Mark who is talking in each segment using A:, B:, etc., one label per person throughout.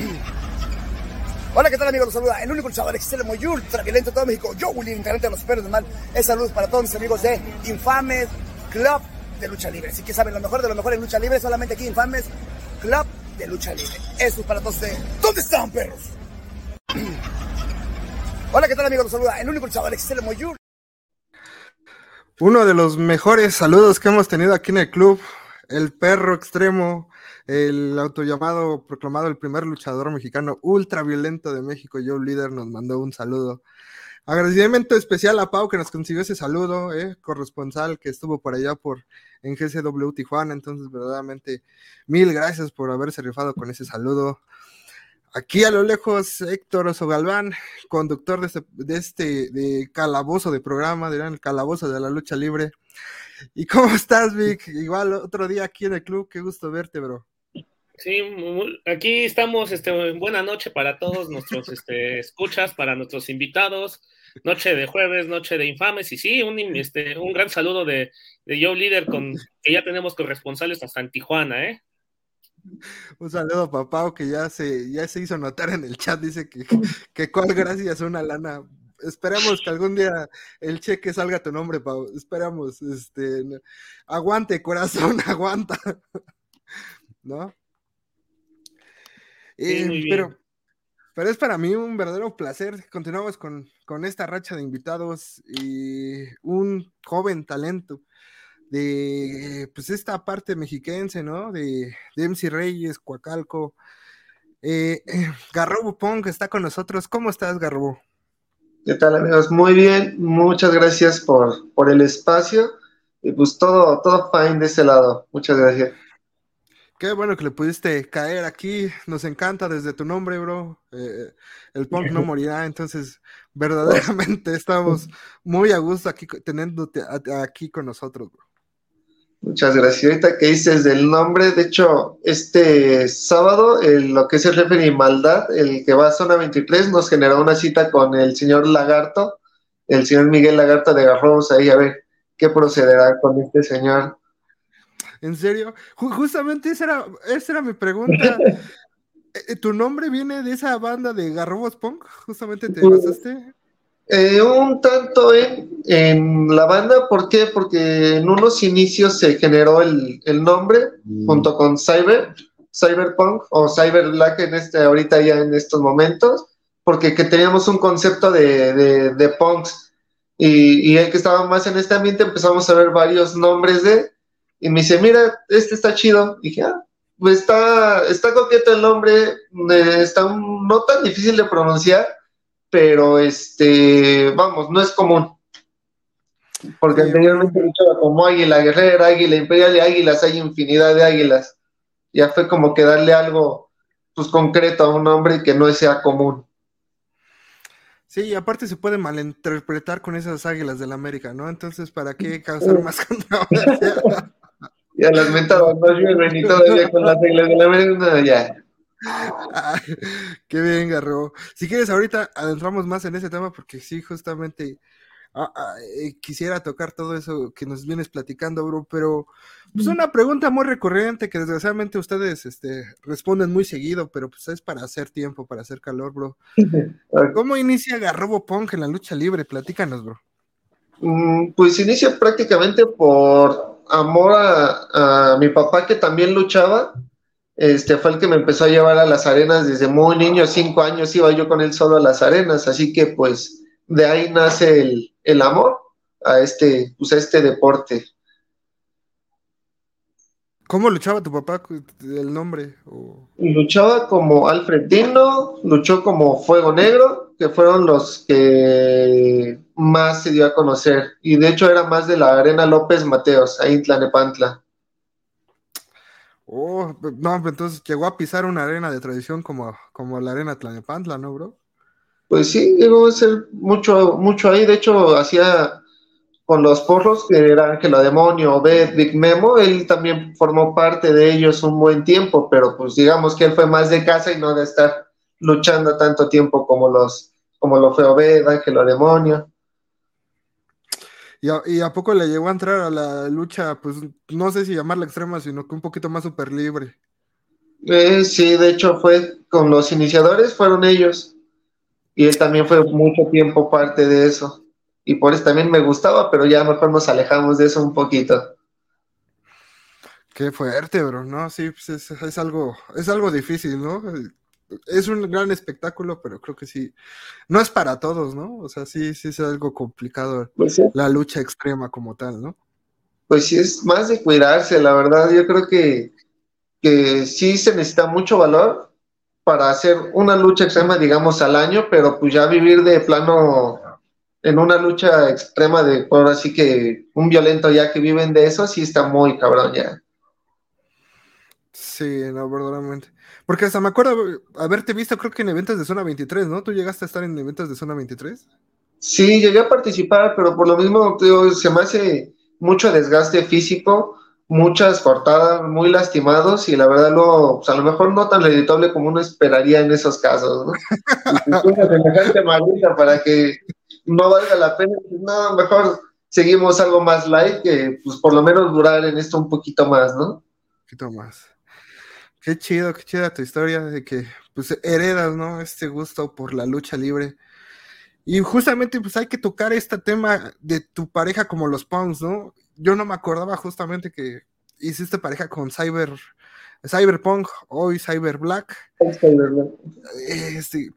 A: Hola, ¿qué tal amigos? Los saluda el único luchador extremo y ultra violento de todo México, yo, Willy, integrante de los Perros del. Es salud para todos mis amigos de Infames Club de Lucha Libre. Así que saben, lo mejor de lo mejor en Lucha Libre, solamente aquí Infames Club de Lucha Libre. Eso es para todos ustedes. ¿Dónde están, perros? Hola, ¿qué tal amigos? Los saluda el único luchador extremo y ultra
B: Uno de los mejores saludos que hemos tenido aquí en el club, el perro extremo, el autollamado, proclamado el primer luchador mexicano ultra violento de México, Joe Líder, nos mandó un saludo. Agradecimiento especial a Pau que nos consiguió ese saludo, eh, corresponsal que estuvo por allá por en GCW Tijuana. Entonces, verdaderamente, mil gracias por haberse rifado con ese saludo. Aquí a lo lejos, Héctor Oso Galván, conductor de este, de este de calabozo de programa, dirán el calabozo de la lucha libre. ¿Y cómo estás, Vic? Igual otro día aquí en el club, qué gusto verte, bro.
C: Sí, aquí estamos, este, buena noche para todos nuestros este, escuchas, para nuestros invitados, noche de jueves, noche de infames, y sí, un, este, un gran saludo de, de Joe Líder, con, que ya tenemos corresponsales hasta en Tijuana, ¿eh?
B: Un saludo a papá que ya se, ya se hizo notar en el chat, dice que, que cuál gracias una lana. Esperemos que algún día el cheque salga a tu nombre, Pau. Esperamos, este, aguante, corazón, aguanta. ¿No? Eh, pero, pero es para mí un verdadero placer. Continuamos con, con, esta racha de invitados y un joven talento de pues esta parte mexiquense, ¿no? De, de MC Reyes, Coacalco. Eh, eh, Garrobo Pong está con nosotros. ¿Cómo estás, Garrobo?
D: ¿Qué tal, amigos? Muy bien, muchas gracias por, por el espacio. Y pues todo, todo fine de ese lado. Muchas gracias.
B: Qué bueno que le pudiste caer aquí. Nos encanta desde tu nombre, bro. Eh, el punk no morirá. Entonces, verdaderamente estamos muy a gusto aquí teniéndote aquí con nosotros, bro.
D: Muchas gracias. Ahorita que dices del nombre, de hecho, este sábado, el, lo que es el referee Maldad, el que va a zona 23, nos generó una cita con el señor Lagarto, el señor Miguel Lagarto de Garros, ahí a ver qué procederá con este señor.
B: ¿En serio? justamente esa era, esa era mi pregunta. Eh, ¿Tu nombre viene de esa banda de Garrobos Punk? ¿Justamente te basaste?
D: Eh, un tanto en, la banda, ¿por qué? Porque en unos inicios se generó el, nombre mm. junto con Cyber, Cyberpunk o Cyber Black en este, ahorita ya en estos momentos, porque que teníamos un concepto de, de, punks y, y el que estaba más en este ambiente empezamos a ver varios nombres de, y me dice, mira, este está chido. Y dije, ah, está, está coqueto el nombre, eh, está no tan difícil de pronunciar, pero este, vamos, no es común. Porque anteriormente luchaba como águila guerrera, águila imperial y águilas, hay infinidad de águilas. Ya fue como que darle algo pues concreto a un nombre que no sea común.
B: Sí, y aparte se puede malinterpretar con esas águilas de la América, ¿no? Entonces, ¿para qué causar más controversia?
D: Ya las mentadas no llueven y todavía con las reglas de la merenda, ya.
B: Qué bien, Garro. Si quieres, ahorita adentramos más en ese tema porque sí, justamente ah, ah, eh, quisiera tocar todo eso que nos vienes platicando, bro, pero pues una pregunta muy recurrente que desgraciadamente ustedes este, responden muy seguido, pero pues es para hacer tiempo, para hacer calor, bro. ¿Cómo inicia Garrobo Punk en la lucha libre? Platícanos, bro.
D: Mm, pues inicia prácticamente por amor a, mi papá que también luchaba, este fue el que me empezó a llevar a las arenas desde muy niño, cinco años iba yo con él solo a las arenas, así que pues de ahí nace el, amor a este, pues, a este deporte.
B: ¿Cómo luchaba tu papá el nombre?
D: Luchaba como Alfredino, luchó como Fuego Negro, que fueron los que más se dio a conocer. Y de hecho era más de la Arena López Mateos, ahí en Tlanepantla.
B: Oh, no, entonces llegó a pisar una arena de tradición como, como la Arena Tlanepantla, ¿no, bro?
D: Pues sí, llegó a ser mucho, mucho ahí. De hecho, hacía con los porros, que era Ángela Demonio, Beth, Big Memo, él también formó parte de ellos un buen tiempo, pero pues digamos que él fue más de casa y no de estar luchando tanto tiempo como los, como lo fue Obed, Ángela Demonio.
B: ¿Y a, poco le llegó a entrar a la lucha, pues no sé si llamarla extrema, sino que un poquito más super libre?
D: Eh, sí, de hecho fue con los iniciadores, fueron ellos. Y él también fue mucho tiempo parte de eso. Y por eso también me gustaba, pero ya mejor nos alejamos de eso un poquito.
B: Qué fuerte, bro, ¿no? Sí, pues es, algo, es algo difícil, ¿no? Es un gran espectáculo, pero creo que sí, no es para todos, ¿no? O sea, sí, sí es algo complicado pues la lucha extrema como tal, ¿no?
D: Pues sí, es más de cuidarse, la verdad, yo creo que, que sí se necesita mucho valor para hacer una lucha extrema, digamos, al año, pero pues ya vivir de plano en una lucha extrema de, por así que un violento ya que viven de eso, sí está muy cabrón ya.
B: Sí, no, verdaderamente. Porque hasta me acuerdo haberte visto, creo que en eventos de zona 23, ¿no? ¿Tú llegaste a estar en eventos de zona 23?
D: Sí, llegué a participar, pero por lo mismo se me hace mucho desgaste físico, muchas cortadas, muy lastimados y la verdad lo, pues a lo mejor no tan editable como uno esperaría en esos casos, ¿no? semejante para que no valga la pena, pues no, mejor seguimos algo más light que pues por lo menos durar en esto un poquito más, ¿no? Un
B: poquito más. Qué chido, qué chida tu historia de que pues heredas, ¿no? Este gusto por la lucha libre. Y justamente pues hay que tocar este tema de tu pareja como los Punks, ¿no? Yo no me acordaba justamente que hiciste pareja con Cyber Cyberpunk, hoy Cyber Black. Cyber Black. Este,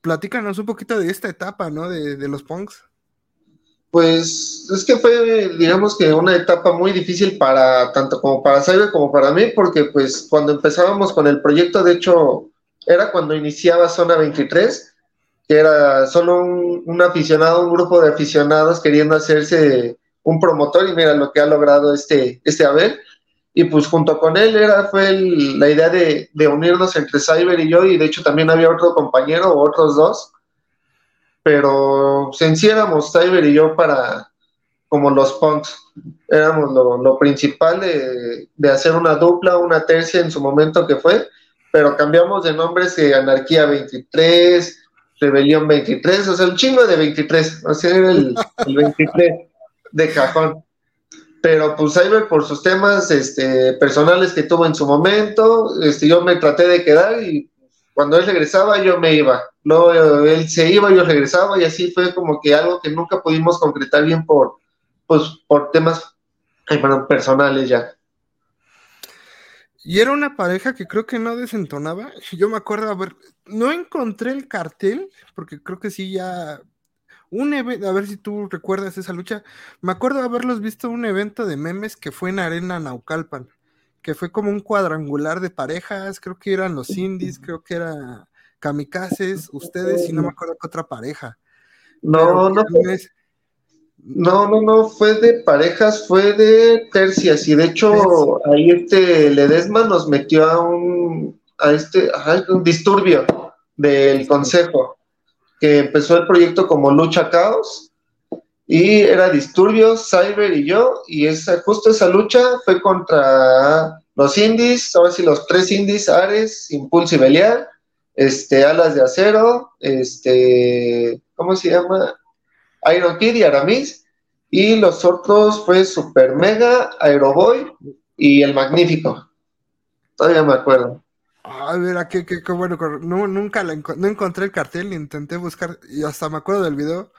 B: platícanos un poquito de esta etapa, ¿no? De, de los Punks.
D: Pues es que fue, digamos que una etapa muy difícil para tanto como para Cyber como para mí, porque pues cuando empezábamos con el proyecto, de hecho, era cuando iniciaba Zona 23, que era solo un, aficionado, un grupo de aficionados queriendo hacerse un promotor y mira lo que ha logrado este, este Abel. Y pues junto con él era, fue la idea de, de unirnos entre Cyber y yo, y de hecho también había otro compañero o otros dos pero en Cyber y yo para como los punks. Éramos lo, principal de, hacer una dupla, una tercia en su momento que fue, pero cambiamos de nombres de Anarquía 23, Rebelión 23, o sea, un chingo de 23, o sea, era el, 23 de cajón. Pero pues Cyber por sus temas este, personales que tuvo en su momento, este, yo me traté de quedar y cuando él regresaba yo me iba, luego él se iba, yo regresaba y así fue como que algo que nunca pudimos concretar bien por, pues, por temas personales ya.
B: Y era una pareja que creo que no desentonaba. Yo me acuerdo, a ver, no encontré el cartel, porque creo que sí ya. Un evento, a ver si tú recuerdas esa lucha. Me acuerdo haberlos visto un evento de memes que fue en Arena Naucalpan que fue como un cuadrangular de parejas, creo que eran los indies, creo que era Kamikazes, ustedes y no me acuerdo qué otra pareja.
D: No, no. No, no, no, fue de parejas, fue de tercias, y de hecho ahí este Ledesma nos metió a un, a este, a un disturbio del consejo, que empezó el proyecto como Lucha Caos, y era Disturbios, Cyber y yo, y esa, justo esa lucha fue contra los indies, ahora sí los tres indies, Ares, Impulso y Belial, este, Alas de Acero, este, ¿cómo se llama? Iron Kid y Aramis, y los otros fue Super Mega, Aeroboy y El Magnífico. Todavía me acuerdo.
B: A ver, qué, qué, qué bueno, no, nunca no encontré el cartel, intenté buscar, y hasta me acuerdo del video,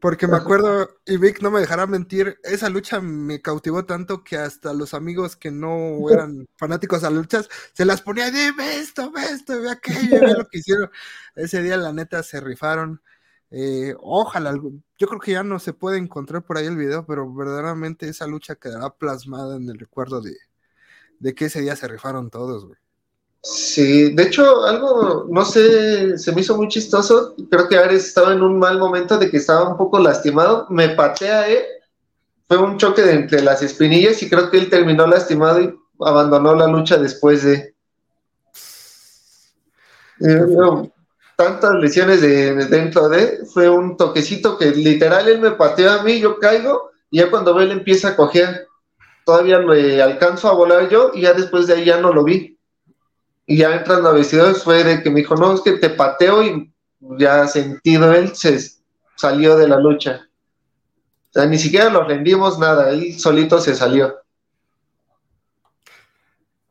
B: porque me acuerdo, y Vic no me dejará mentir, esa lucha me cautivó tanto que hasta los amigos que no eran fanáticos a luchas se las ponía de ve esto, ve esto, ve aquello, ve lo que hicieron. Ese día, la neta, se rifaron. Eh, ojalá, yo creo que ya no se puede encontrar por ahí el video, pero verdaderamente esa lucha quedará plasmada en el recuerdo de, de que ese día se rifaron todos, güey.
D: Sí, de hecho, algo, no sé, se me hizo muy chistoso. Creo que Ares estaba en un mal momento de que estaba un poco lastimado. Me patea él. Fue un choque de entre las espinillas y creo que él terminó lastimado y abandonó la lucha después de. Eh, tantas lesiones de, dentro de. Fue un toquecito que literal él me pateó a mí, yo caigo y ya cuando él empieza a coger. Todavía le alcanzo a volar yo y ya después de ahí ya no lo vi y ya entrando a vestidores fue de que me dijo, no, es que te pateo y ya sentido él se salió de la lucha. O sea, ni siquiera lo rendimos nada, él solito se salió.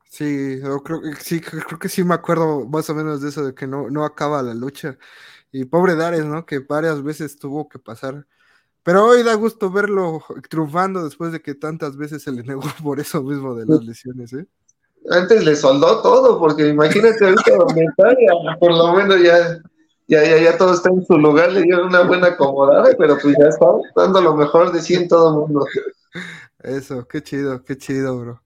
B: Sí, creo, sí, creo que sí me acuerdo más o menos de eso, de que no, no acaba la lucha. Y pobre Dares, ¿no? Que varias veces tuvo que pasar. Pero hoy da gusto verlo triunfando después de que tantas veces se le negó por eso mismo de las lesiones, ¿eh?
D: Antes le soldó todo, porque imagínate ahorita por lo menos ya, ya, ya, ya todo está en su lugar, le dio una buena acomodada, pero pues ya está dando lo mejor de sí en todo el mundo.
B: Eso, qué chido, qué chido, bro.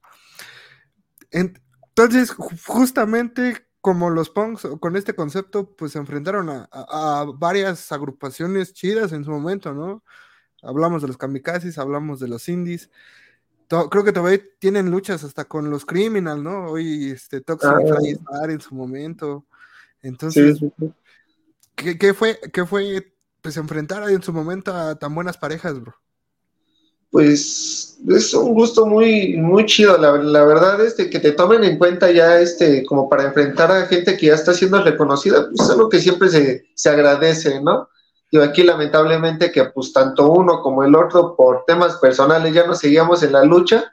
B: Entonces, justamente como los punks con este concepto, pues se enfrentaron a, varias agrupaciones chidas en su momento, ¿no? Hablamos de los kamikazes, hablamos de los indies. Creo que todavía tienen luchas hasta con los criminal, ¿no? Hoy este Toxic ah, en su momento. Entonces, ¿qué, fue, ¿qué fue pues enfrentar en su momento a tan buenas parejas, bro?
D: pues es un gusto muy, muy chido. La, verdad, este, que te tomen en cuenta ya este, como para enfrentar a gente que ya está siendo reconocida, pues es algo que siempre se, se agradece, ¿no? Y aquí lamentablemente que pues tanto uno como el otro por temas personales ya no seguíamos en la lucha,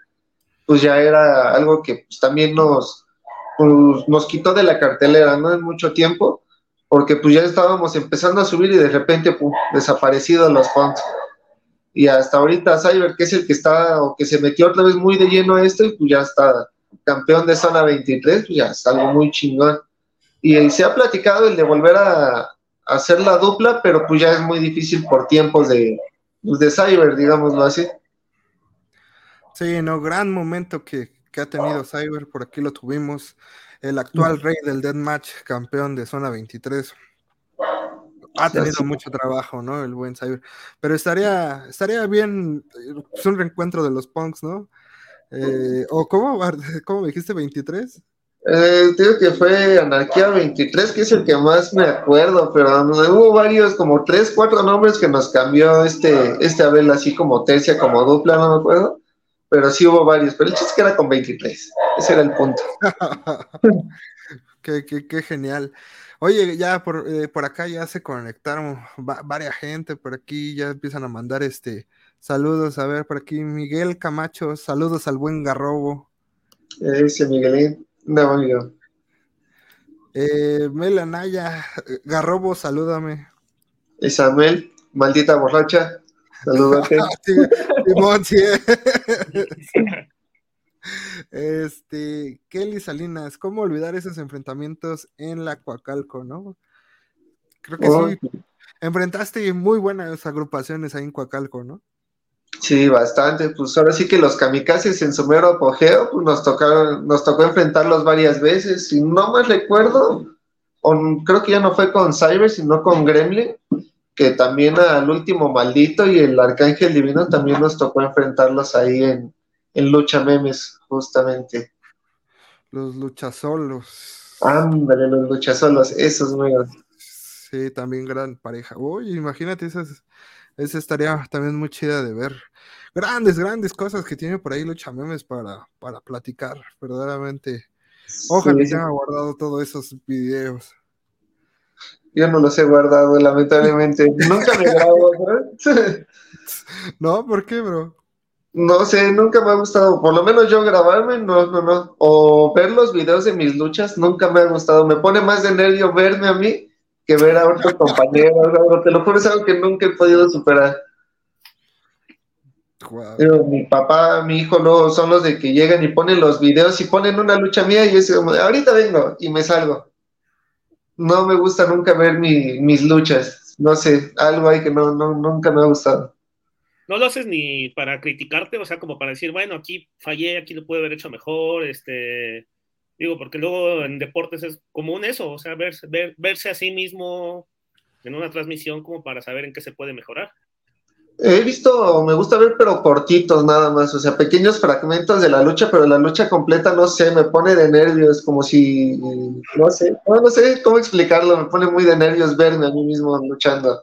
D: pues ya era algo que pues, también nos, pues, nos quitó de la cartelera, ¿no? En mucho tiempo, porque pues ya estábamos empezando a subir y de repente, desaparecidos los fondos y hasta ahorita Cyber, que es el que está o que se metió otra vez muy de lleno a esto y pues ya está campeón de zona 23, pues ya es algo muy chingón. Y se ha platicado el de volver a, hacer la dupla, pero pues ya es muy difícil por tiempos de, pues, de Cyber, digámoslo así.
B: Sí, no, gran momento que, que ha tenido Cyber, por aquí lo tuvimos, el actual rey del Deathmatch, campeón de zona 23 ha tenido mucho trabajo, ¿no? El buen Cyber. Pero estaría, estaría bien, es un reencuentro de los punks, ¿no? Eh, ¿O cómo, cómo me dijiste 23?
D: Eh, digo que fue Anarquía 23, que es el que más me acuerdo, pero hubo varios, como tres, cuatro nombres que nos cambió este, este Abel, así como tercia, como dupla, no me acuerdo, pero sí hubo varios, pero el chiste es que era con 23, ese era el punto.
B: qué, qué, qué genial. Oye, ya por, eh, por acá ya se conectaron varias gente, por aquí ya empiezan a mandar este saludos. A ver, por aquí Miguel Camacho, saludos al buen Garrobo.
D: Ese Miguelín, amigo.
B: Eh, Melanaya, Garrobo, salúdame.
D: Isabel, maldita borracha, salúdate.
B: Este, Kelly Salinas, ¿cómo olvidar esos enfrentamientos en la Coacalco, no? Creo que sí. Enfrentaste muy buenas agrupaciones ahí en Coacalco, ¿no?
D: Sí, bastante. Pues ahora sí que los kamikazes en su mero apogeo, pues nos tocaron, nos tocó enfrentarlos varias veces. Si no me recuerdo, creo que ya no fue con Cyber, sino con Gremlin, que también al último maldito y el Arcángel Divino también nos tocó enfrentarlos ahí en, en Lucha Memes, justamente.
B: Los luchasolos.
D: Ándale, los luchasolos, esos nuevos.
B: Sí, también gran pareja. Uy, imagínate, esas, esa estaría también muy chida de ver. Grandes, grandes cosas que tiene por ahí Lucha Memes para, para platicar, verdaderamente. Ojalá se haya guardado todos esos videos.
D: Yo no los he guardado, lamentablemente. Nunca me grabo, ¿no?
B: no, ¿por qué, bro?
D: No sé, nunca me ha gustado, por lo menos yo grabarme, no, no, no, o ver los videos de mis luchas, nunca me ha gustado, me pone más de nervio verme a mí que ver a otros compañeros, te lo juro, es algo que nunca he podido superar. mi papá, mi hijo, no, son los de que llegan y ponen los videos y ponen una lucha mía y yo soy como, ahorita vengo y me salgo. No me gusta nunca ver mis luchas, no sé, algo ahí que no, no, nunca me ha gustado
C: no lo haces ni para criticarte, o sea, como para decir, bueno, aquí fallé, aquí lo pude haber hecho mejor, este, digo, porque luego en deportes es común eso, o sea, verse, verse a sí mismo en una transmisión como para saber en qué se puede mejorar.
D: He visto, me gusta ver, pero cortitos nada más, o sea, pequeños fragmentos de la lucha, pero la lucha completa, no sé, me pone de nervios, como si, no sé, no, no sé cómo explicarlo, me pone muy de nervios verme a mí mismo luchando.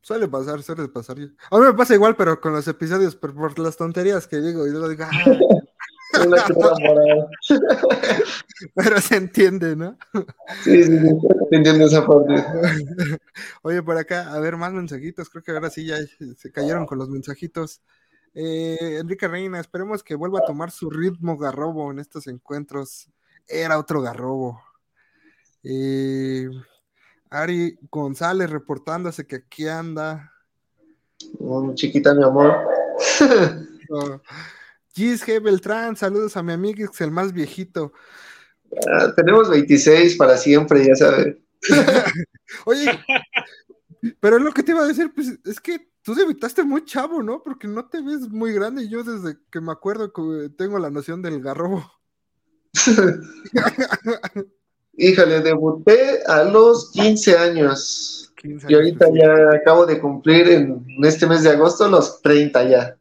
B: Suele pasar, suele pasar. A mí me pasa igual, pero con los episodios, por, las tonterías que digo, y luego digo, ah". pero se entiende, ¿no?
D: Sí, sí, sí, se entiende esa parte.
B: Oye, por acá, a ver, más mensajitos, creo que ahora sí ya se cayeron con los mensajitos. Eh, Enrique Reina, esperemos que vuelva a tomar su ritmo garrobo en estos encuentros. Era otro garrobo. Eh, Ari González reportándose que aquí anda.
D: Oh, chiquita, mi amor.
B: oh. Gis G. Beltrán, saludos a mi amigo, el más viejito.
D: Ah, tenemos 26 para siempre, ya sabes.
B: Oye, pero es lo que te iba a decir, pues es que tú debutaste muy chavo, ¿no? Porque no te ves muy grande. Y yo desde que me acuerdo que tengo la noción del garrobo.
D: Híjole, debuté a los 15 años. 15 años y ahorita ya acabo de cumplir en este mes de agosto los 30 ya.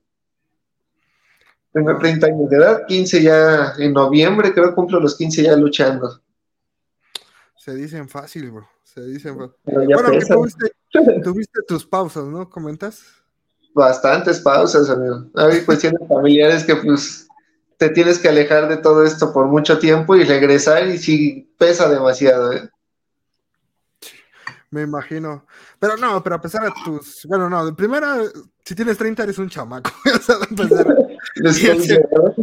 D: Tengo 30 años de edad, 15 ya en noviembre, creo que cumplo los 15 ya luchando.
B: Se dicen fácil, bro. Se dicen fácil. Bueno, que tuviste, tuviste tus pausas, ¿no? ¿Comentas?
D: Bastantes pausas, amigo. Hay cuestiones familiares que pues te tienes que alejar de todo esto por mucho tiempo y regresar y sí pesa demasiado, ¿eh?
B: Me imagino. Pero no, pero a pesar de tus. Bueno, no, de primera, si tienes 30 eres un chamaco. y, en segundo,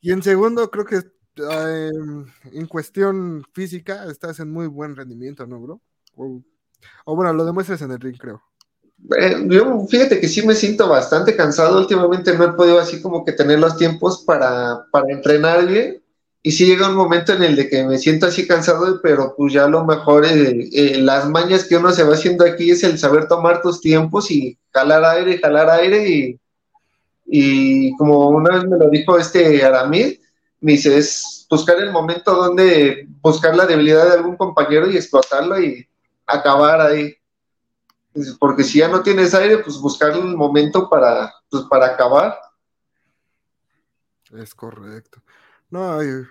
B: y, en segundo, creo que eh, en cuestión física estás en muy buen rendimiento, ¿no, bro? O, o bueno, lo demuestras en el ring, creo.
D: Eh, yo fíjate que sí me siento bastante cansado. Últimamente no he podido así como que tener los tiempos para, para entrenar bien. Y sí llega un momento en el de que me siento así cansado, pero pues ya lo mejor, eh, eh, las mañas que uno se va haciendo aquí es el saber tomar tus tiempos y jalar aire, jalar aire y, y como una vez me lo dijo este Aramid, me dice, es buscar el momento donde buscar la debilidad de algún compañero y explotarlo y acabar ahí. Porque si ya no tienes aire, pues buscar el momento para, pues, para acabar.
B: Es correcto. No, y,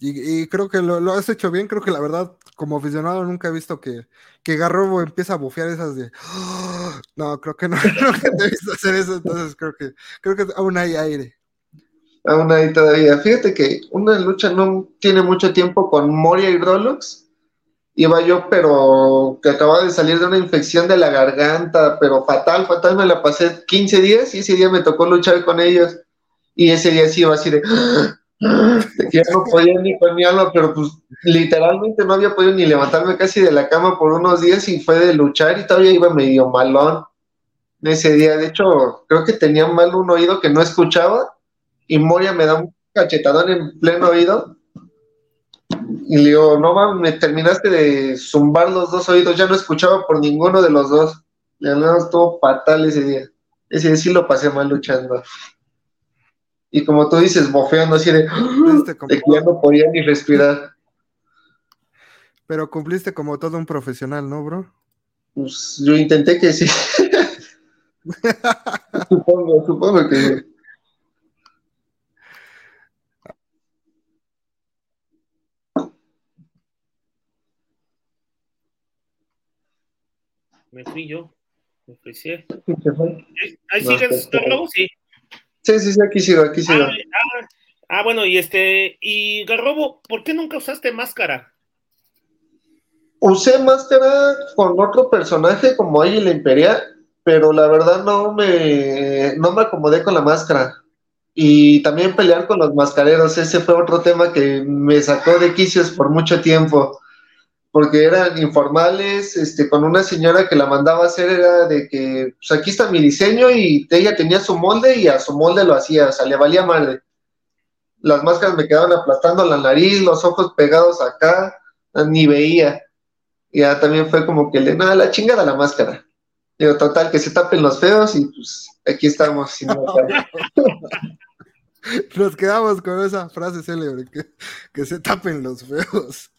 B: y, creo que lo, has hecho bien. Creo que la verdad, como aficionado, nunca he visto que, que Garrobo empieza a bufear esas de. no, creo que no, creo que te he visto hacer eso. Entonces creo que, creo que aún hay aire.
D: Aún hay todavía. Fíjate que una lucha no tiene mucho tiempo con Moria y Rolox. Iba yo, pero que acababa de salir de una infección de la garganta, pero fatal, fatal. Me la pasé 15 días y ese día me tocó luchar con ellos. Y ese día sí iba así de ya no podía ni alma, pero pues literalmente no había podido ni levantarme casi de la cama por unos días y fue de luchar y todavía iba medio malón ese día. De hecho, creo que tenía mal un oído que no escuchaba y Moria me da un cachetadón en pleno oído. Y le digo, no mames, me terminaste de zumbar los dos oídos, ya no escuchaba por ninguno de los dos. Le estuvo fatal ese día. Ese día sí lo pasé mal luchando y como tú dices, bofeando así de, de que ya no podía ni respirar.
B: Pero cumpliste como todo un profesional, ¿no, bro?
D: Pues yo intenté que sí. supongo, supongo que sí.
C: Me fui yo, me ofrecí. ¿Ahí sigues, Carlos? Sí.
D: Sí, sí, sí, aquí sigo, aquí sigo. Ah,
C: ah, ah, bueno, y este, y Garrobo, ¿por qué nunca usaste máscara?
D: Usé máscara con otro personaje como ahí la Imperial, pero la verdad no me, no me acomodé con la máscara. Y también pelear con los mascareros, ese fue otro tema que me sacó de quicios por mucho tiempo porque eran informales, este, con una señora que la mandaba a hacer era de que, pues aquí está mi diseño y ella tenía su molde y a su molde lo hacía, o sea, le valía madre. Las máscaras me quedaban aplastando la nariz, los ojos pegados acá, ni veía. Y ya también fue como que le, nada, la chingada la máscara. Digo, total, que se tapen los feos y pues aquí estamos sin
B: Nos quedamos con esa frase célebre, que, que se tapen los feos.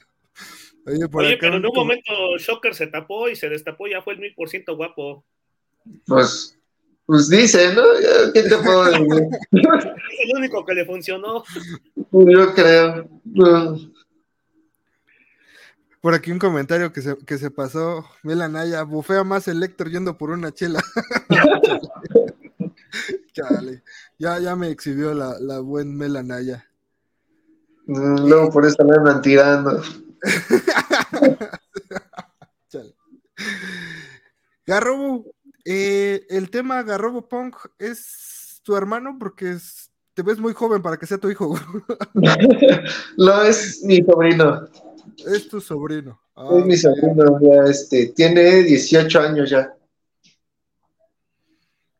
C: Oye, pero en un momento Shocker se tapó y se destapó, ya fue el mil por ciento guapo.
D: Pues, pues dice, ¿no? ¿Qué te puedo decir?
C: es el único que le funcionó.
D: Yo creo.
B: Por aquí un comentario que se, que se pasó, Melanaya, bufea más el Héctor yendo por una chela. Chale, ya, ya me exhibió la, la buen Melanaya.
D: Luego por eso me andan tirando.
B: Garrobo, eh, el tema Garrobo Punk es tu hermano? Porque te ves muy joven para que sea tu hijo.
D: no, es mi sobrino.
B: Es tu sobrino.
D: es mi sobrino, ya este, tiene 18 años ya.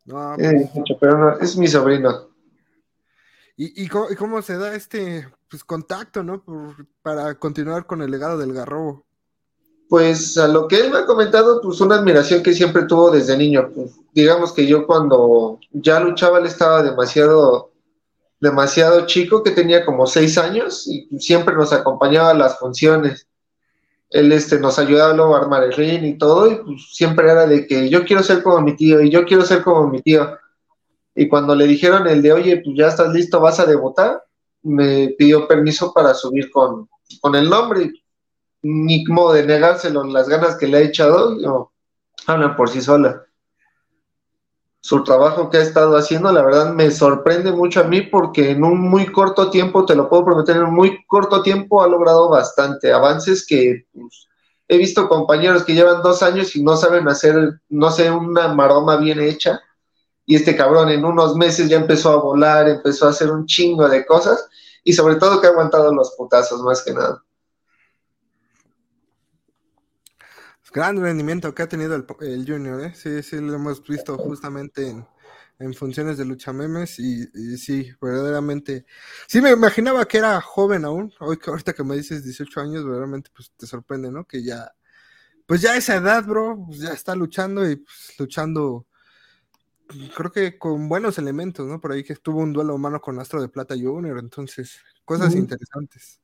D: No, pues pero no, es mi sobrino.
B: ¿Y, y, cómo, se da este pues, contacto, no? para continuar con el legado del Garrobo.
D: Pues a lo que él me ha comentado, pues una admiración que siempre tuvo desde niño. Pues, digamos que yo cuando ya luchaba, él estaba demasiado, demasiado chico, que tenía como seis años y siempre nos acompañaba a las funciones. Él este, nos ayudaba luego a armar el ring y todo, y pues siempre era de que yo quiero ser como mi tío y yo quiero ser como mi tío. Y cuando le dijeron el de, oye, pues ya estás listo, vas a debutar, me pidió permiso para subir con, con el nombre ni modo de negárselo, las ganas que le ha echado, no, hablan por sí sola. Su trabajo que ha estado haciendo, la verdad, me sorprende mucho a mí porque en un muy corto tiempo, te lo puedo prometer, en un muy corto tiempo ha logrado bastante avances que pues, he visto compañeros que llevan dos años y no saben hacer, no sé, una maroma bien hecha. Y este cabrón en unos meses ya empezó a volar, empezó a hacer un chingo de cosas y sobre todo que ha aguantado los putazos más que nada.
B: Gran rendimiento que ha tenido el, Junior, ¿eh? Sí, sí, lo hemos visto justamente en, funciones de lucha memes y, sí, verdaderamente. Sí, me imaginaba que era joven aún. Hoy, ahorita que me dices 18 años, verdaderamente pues te sorprende, ¿no? Que ya, pues ya esa edad, bro, pues ya está luchando y pues, luchando, creo que con buenos elementos, ¿no? Por ahí que estuvo un duelo humano con Astro de Plata Junior, entonces, cosas interesantes.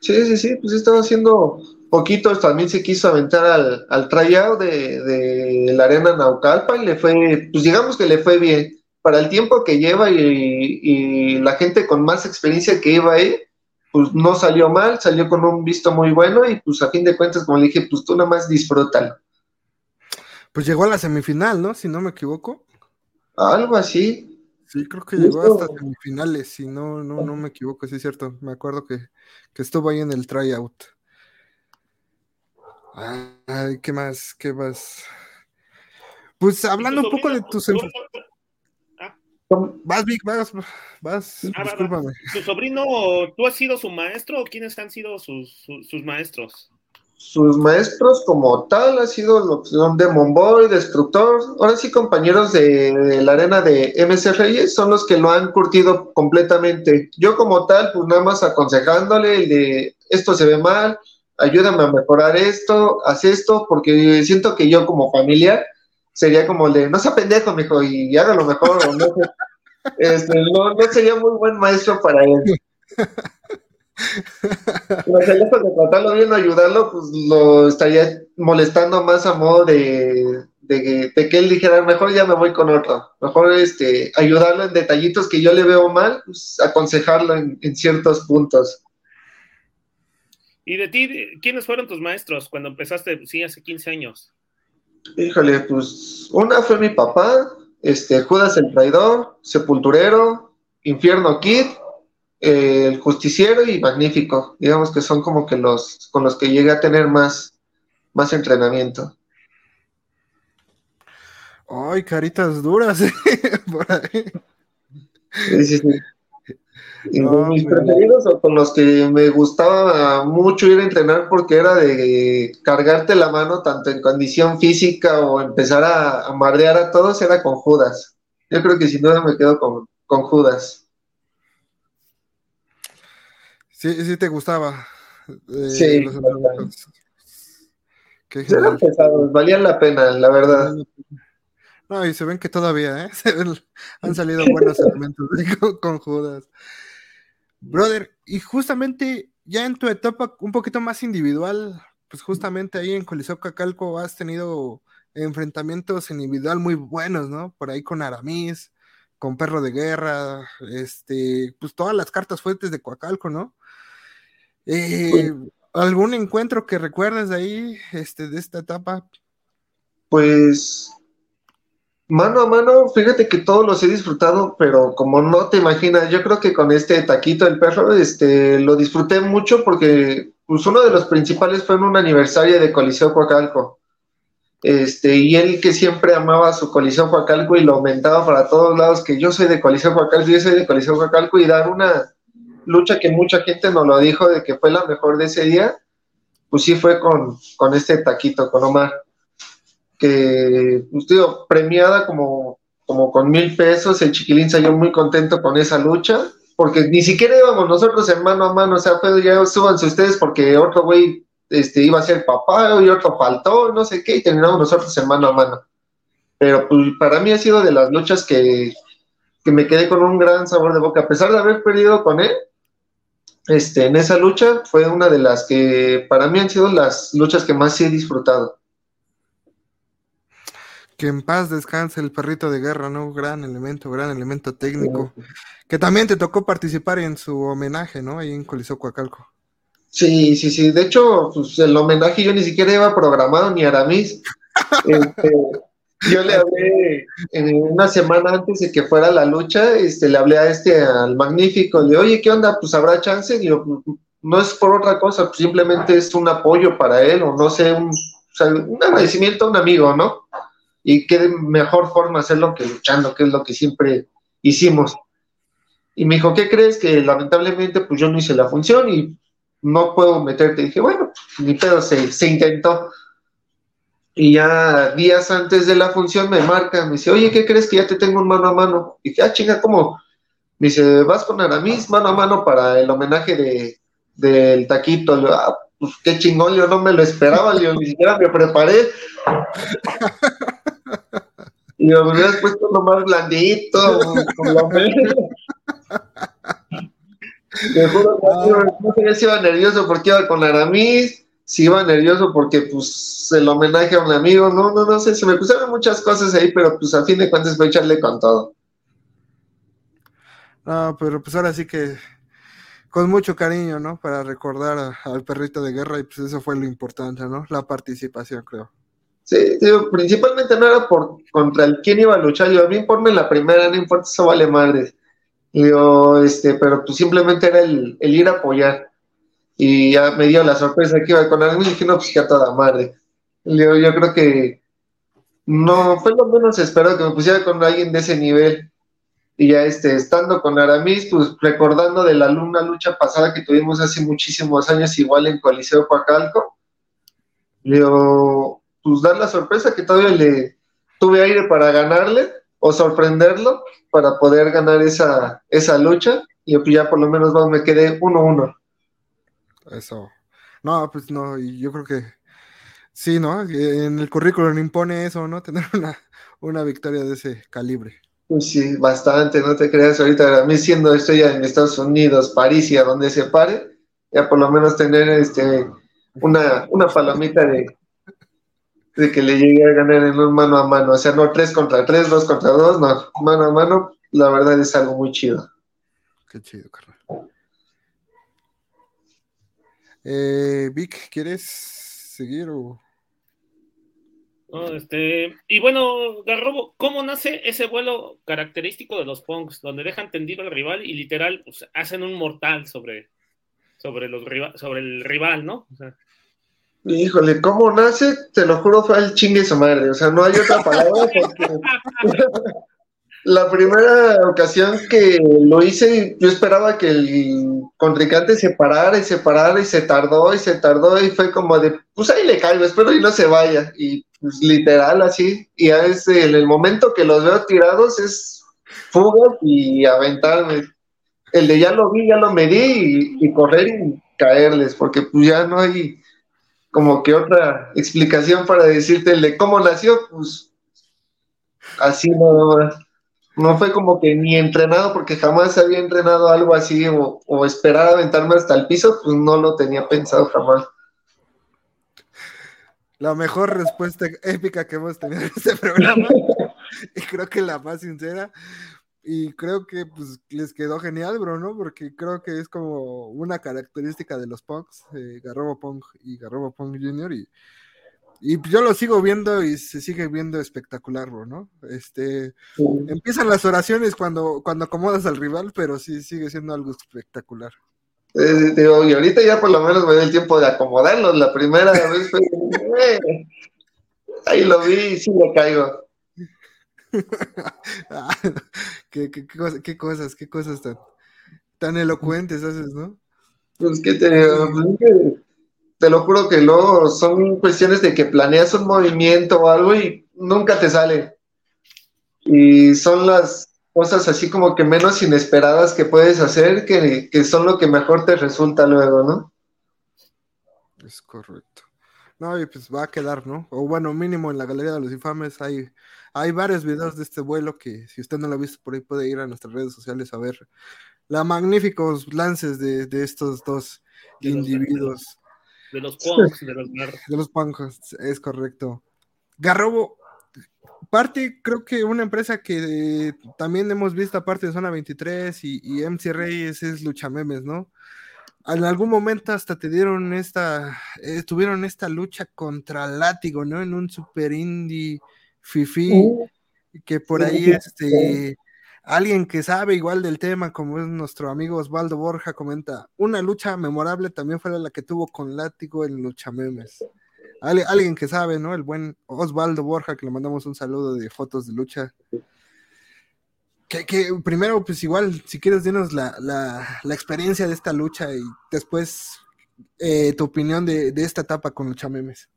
D: Sí, sí, sí, pues estaba haciendo poquitos, también se quiso aventar al, al tryout de, de, la arena Naucalpa y le fue, pues digamos que le fue bien. Para el tiempo que lleva y, la gente con más experiencia que iba ahí, pues no salió mal, salió con un visto muy bueno y pues a fin de cuentas, como le dije, pues tú nada más disfrútalo.
B: Pues llegó a la semifinal, ¿no? Si no me equivoco.
D: Algo así.
B: Sí, creo que llegó hasta semifinales, si no, no, no me equivoco, sí es cierto. Me acuerdo que, estuvo ahí en el tryout. Ay, ¿qué más? ¿Qué más? Pues hablando un poco de tus...
C: Ah.
B: Vas, Vic, vas, vas, ah, discúlpame.
C: ¿Su sobrino, tú has sido su maestro o quiénes han sido sus, sus maestros?
D: Sus maestros como tal ha sido lo son Demon Boy, Destructor, ahora sí compañeros de, la arena de MC Reyes son los que lo han curtido completamente. Yo como tal, pues nada más aconsejándole el de esto se ve mal, ayúdame a mejorar esto, haz esto, porque siento que yo como familiar sería como el de no sea pendejo, mijo, y hágalo mejor, no, este, no, no sería muy buen maestro para él. Pero lejos de tratarlo bien, ayudarlo, pues lo estaría molestando más a modo de, de, que él dijera, mejor ya me voy con otro. Mejor este, ayudarlo en detallitos que yo le veo mal, pues aconsejarlo en, ciertos puntos.
C: ¿Y de ti, quiénes fueron tus maestros cuando empezaste, sí, hace 15 años?
D: Híjole, pues una fue mi papá, este, Judas el Traidor, Sepulturero, Infierno Kid el justiciero y magnífico. Digamos que son como que los con los que llegué a tener más, más entrenamiento.
B: Ay, caritas duras, ¿eh? por ahí.
D: Sí, sí, sí. mis preferidos o con los que me gustaba mucho ir a entrenar porque era de cargarte la mano tanto en condición física o empezar a, a a todos era con Judas. Yo creo que sin duda me quedo con, con Judas.
B: Sí, sí te gustaba.
D: Eh, sí, los eran pesados, valían la pena, la verdad.
B: No, y se ven que todavía, ¿eh? han salido buenos elementos con, Judas. Brother, y justamente ya en tu etapa un poquito más individual, pues justamente ahí en Coliseo Cacalco has tenido enfrentamientos individual muy buenos, ¿no? Por ahí con Aramis, con Perro de Guerra, este, pues todas las cartas fuertes de Coacalco, ¿no? Eh, ¿Algún encuentro que recuerdes de ahí, este, de esta etapa?
D: Pues mano a mano, fíjate que todos los he disfrutado, pero como no te imaginas, yo creo que con este taquito del perro, este, lo disfruté mucho porque pues uno de los principales fue en un aniversario de Coliseo Coacalco. Este, y él que siempre amaba su Coliseo Coacalco y lo aumentaba para todos lados, que yo soy de Coliseo Coacalco, yo soy de Coliseo Coacalco, y dar una lucha que mucha gente nos lo dijo de que fue la mejor de ese día, pues sí fue con, con este taquito, con Omar, que, pues digo, premiada como, como con mil pesos, el chiquilín salió muy contento con esa lucha, porque ni siquiera íbamos nosotros en mano a mano, o sea, fue ya súbanse ustedes porque otro güey este, iba a ser papá y otro faltó, no sé qué, y terminamos nosotros en mano a mano. Pero pues, para mí ha sido de las luchas que, que me quedé con un gran sabor de boca, a pesar de haber perdido con él. Este, en esa lucha fue una de las que para mí han sido las luchas que más he disfrutado.
B: Que en paz descanse el perrito de guerra, ¿no? Gran elemento, gran elemento técnico. Que también te tocó participar en su homenaje, ¿no? Ahí en Coliseo Coacalco.
D: Sí, sí, sí. De hecho, pues el homenaje yo ni siquiera iba programado ni Aramis. Este, yo le hablé en una semana antes de que fuera la lucha, este, le hablé a este, al magnífico, le oye, ¿qué onda? Pues habrá chance. Pues, no es por otra cosa, pues, simplemente es un apoyo para él, o no sé, un, un agradecimiento a un amigo, ¿no? Y qué mejor forma hacerlo que luchando, que es lo que siempre hicimos. Y me dijo, ¿qué crees? Que lamentablemente pues yo no hice la función y no puedo meterte. Y dije, bueno, ni pedo, se, se intentó. Y ya días antes de la función me marca, me dice, oye, ¿qué crees que ya te tengo un mano a mano? Y dije, ah, chinga, ¿cómo? Me dice, vas con Aramis mano a mano para el homenaje de, del taquito. Le ah, pues qué chingón, yo no me lo esperaba, yo ni siquiera me preparé. y me hubieras puesto lo más blandito, con la me juro no sé si iba nervioso porque iba con Aramis, si iba nervioso porque pues el homenaje a un amigo, no, no, no sé, se me pusieron muchas cosas ahí, pero pues a fin de cuentas voy a echarle con todo.
B: No, pero pues ahora sí que con mucho cariño, ¿no? Para recordar al perrito de guerra y pues eso fue lo importante, ¿no? La participación, creo.
D: Sí, digo, principalmente no era por contra el quién iba a luchar, yo a mí informe la primera, no importa, eso vale madre. Digo, este, pero pues simplemente era el, ir a apoyar. Y ya me dio la sorpresa que iba con alguien y dije, no, pues ya toda madre. Digo, yo creo que no fue lo menos esperado que me pusiera con alguien de ese nivel. Y ya este, estando con Aramis, pues recordando de la luna lucha pasada que tuvimos hace muchísimos años, igual en Coliseo Pacalco, digo, pues dar la sorpresa que todavía le tuve aire para ganarle o sorprenderlo para poder ganar esa, esa lucha y ya por lo menos me quedé 1-1.
B: Eso. No, pues no, yo creo que sí, ¿no? En el currículum impone eso, ¿no? Tener una, una victoria de ese calibre.
D: Pues sí, bastante, no te creas ahorita, a mí siendo estoy en Estados Unidos, París y a donde se pare, ya por lo menos tener este una, una palomita de, de que le llegue a ganar en un mano a mano. O sea, no tres contra tres, dos contra dos, no, mano a mano, la verdad es algo muy chido.
B: Qué chido, carnal. Eh, Vic, ¿quieres seguir o...?
C: este, y bueno, Garrobo, ¿cómo nace ese vuelo característico de los punks, donde dejan tendido al rival y literal pues, hacen un mortal sobre, sobre, los, sobre el rival, ¿no? O sea,
D: Híjole, ¿cómo nace? Te lo juro, fue el chingue su madre. O sea, no hay otra palabra porque la primera ocasión que lo hice, yo esperaba que el contrincante se parara y se parara y se tardó y se tardó y fue como de, pues ahí le caigo, espero y no se vaya. Y pues, literal así. Y a ese, en el momento que los veo tirados es fuga y aventarme. El de ya lo vi, ya lo medí y, y correr y caerles, porque pues ya no hay como que otra explicación para decirte cómo nació, pues así no, no fue como que ni entrenado, porque jamás había entrenado algo así o, o esperar aventarme hasta el piso, pues no lo tenía pensado jamás.
B: La mejor respuesta épica que hemos tenido en este programa, y creo que la más sincera, y creo que pues les quedó genial, bro, ¿no? Porque creo que es como una característica de los punks, eh, Garrobo Punk y Garrobo Punk Junior, y, y yo lo sigo viendo y se sigue viendo espectacular, bro, ¿no? Este, empiezan las oraciones cuando, cuando acomodas al rival, pero sí sigue siendo algo espectacular.
D: Eh, y ahorita ya por lo menos me dio el tiempo de acomodarlos. La primera vez fue, Ahí lo vi y sí le caigo.
B: ¿Qué, qué, qué, cosas, qué cosas tan, tan elocuentes haces, ¿no?
D: Pues que te, te lo juro que luego son cuestiones de que planeas un movimiento o algo y nunca te sale. Y son las cosas así como que menos inesperadas que puedes hacer que, que son lo que mejor te resulta luego, ¿no?
B: Es correcto. No, y pues va a quedar, ¿no? O bueno, mínimo en la Galería de los Infames hay, hay varios videos de este vuelo que si usted no lo ha visto por ahí puede ir a nuestras redes sociales a ver la magníficos lances de, de estos dos individuos.
C: De los punks, de los
B: De los punks, es correcto. Garrobo, parte, creo que una empresa que también hemos visto aparte de Zona 23 y, y MC Reyes es Luchamemes, ¿no? en algún momento hasta te dieron esta, eh, tuvieron esta lucha contra Látigo, ¿no? En un super indie fifi, uh, que por ahí este, alguien que sabe igual del tema, como es nuestro amigo Osvaldo Borja, comenta, una lucha memorable también fue la que tuvo con Látigo en Lucha Memes. alguien que sabe, ¿no? El buen Osvaldo Borja, que le mandamos un saludo de fotos de lucha. Que, primero, pues igual, si quieres, dinos la, la, experiencia de esta lucha y después eh, tu opinión de, esta etapa con Lucha Memes.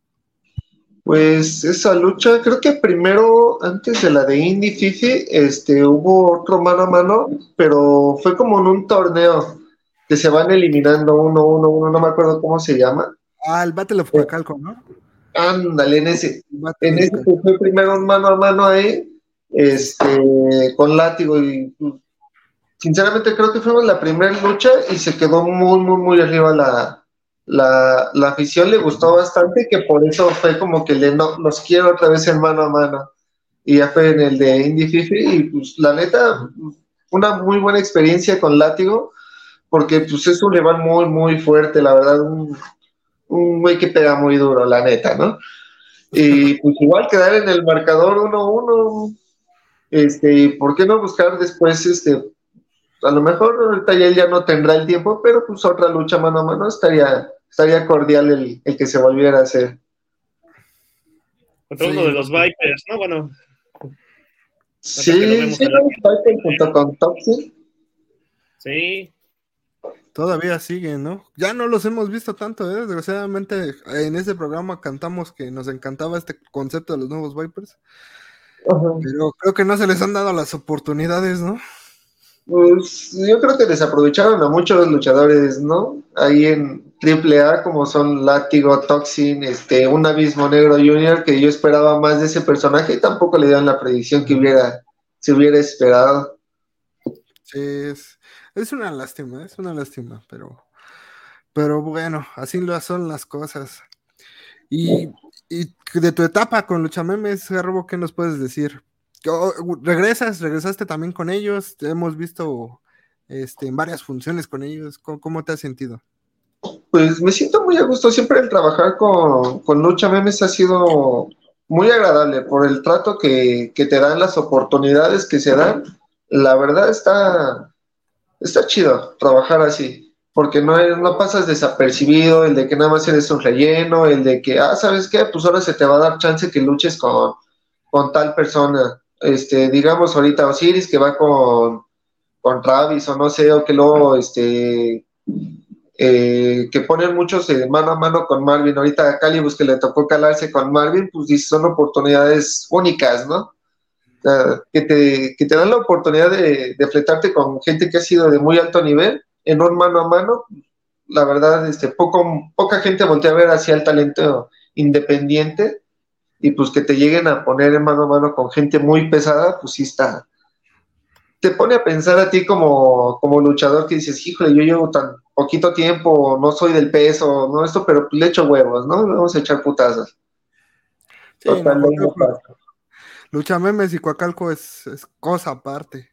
D: Pues esa lucha, creo que primero, antes de la de Indy Fifi, este, hubo otro mano a mano, pero fue como en un torneo que se van eliminando uno, uno, uno, no me acuerdo cómo se llama.
B: Ah, el Battle of Calco, ¿no?
D: Ándale, en ese. En ese fue primero un mano a mano ahí este, con látigo y sinceramente creo que fuimos la primera lucha y se quedó muy, muy, muy arriba la, la, la, afición, le gustó bastante que por eso fue como que le no, los quiero otra vez en mano a mano. Y ya fue en el de Indie Fifi y pues la neta, una muy buena experiencia con látigo porque pues es un rival muy, muy fuerte, la verdad, un, un que pega muy duro, la neta, ¿no? Y pues igual quedar en el marcador 1-1, este, ¿por qué no buscar después, este, a lo mejor ahorita ya ya no tendrá el tiempo, pero pues otra lucha mano a mano estaría, estaría cordial el, el que se volviera a hacer.
C: Contra uno de los Vipers, ¿no? Bueno.
D: Sí, sí, Vipers junto con Toxic.
C: Sí.
B: Todavía siguen, ¿no? Ya no los hemos visto tanto, ¿eh? Desgraciadamente en ese programa cantamos que nos encantaba este concepto de los nuevos Vipers. Pero creo que no se les han dado las oportunidades, ¿no?
D: Pues yo creo que desaprovecharon a muchos luchadores, ¿no? Ahí en AAA, como son Látigo, Toxin, este, un Abismo Negro Junior, que yo esperaba más de ese personaje y tampoco le dieron la predicción que hubiera, se hubiera esperado.
B: Sí, es, es una lástima, es una lástima, pero, pero bueno, así lo son las cosas. Y y de tu etapa con Luchamemes, Garrobo, ¿qué nos puedes decir? ¿Regresas? ¿Regresaste también con ellos? Te hemos visto este, en varias funciones con ellos. ¿Cómo, te has sentido?
D: Pues me siento muy a gusto. Siempre el trabajar con, con Lucha Memes ha sido muy agradable por el trato que, que, te dan, las oportunidades que se dan. La verdad está, está chido trabajar así porque no, no pasas desapercibido, el de que nada más eres un relleno, el de que, ah, ¿sabes qué? Pues ahora se te va a dar chance que luches con, con tal persona. Este, digamos ahorita Osiris que va con, con o no sé, o que luego, este, eh, que ponen muchos mano a mano con Marvin. Ahorita a Calibus que le tocó calarse con Marvin, pues son oportunidades únicas, ¿no? que, te, que te dan la oportunidad de, de fletarte con gente que ha sido de muy alto nivel en un mano a mano, la verdad, este, poco, poca gente voltea a ver hacia el talento independiente y pues que te lleguen a poner en mano a mano con gente muy pesada, pues sí está. Te pone a pensar a ti como, como luchador que dices, híjole, yo llevo tan poquito tiempo, no soy del peso, no esto, pero le echo huevos, ¿no? Vamos a echar putazas.
B: Sí, Lucha Memes y Coacalco es, es cosa aparte.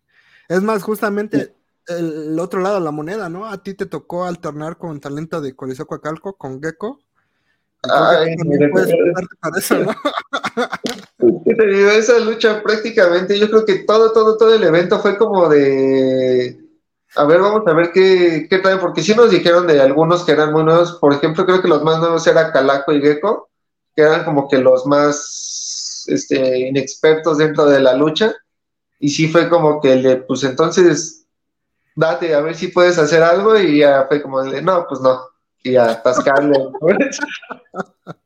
B: Es más, justamente el otro lado de la moneda, ¿no? A ti te tocó alternar con talento de Coliseo Coacalco, con Gecko.
D: Ay, para eso, ¿no? esa lucha prácticamente, yo creo que todo, todo, todo el evento fue como de, a ver, vamos a ver qué, qué traen, porque sí nos dijeron de algunos que eran muy nuevos, por ejemplo, creo que los más nuevos eran Calaco y Gecko, que eran como que los más más este, inexpertos dentro de la lucha. Y sí fue como que el de, pues entonces, date, a ver si puedes hacer algo. Y ya fue como el de, no, pues no. Y a atascarle.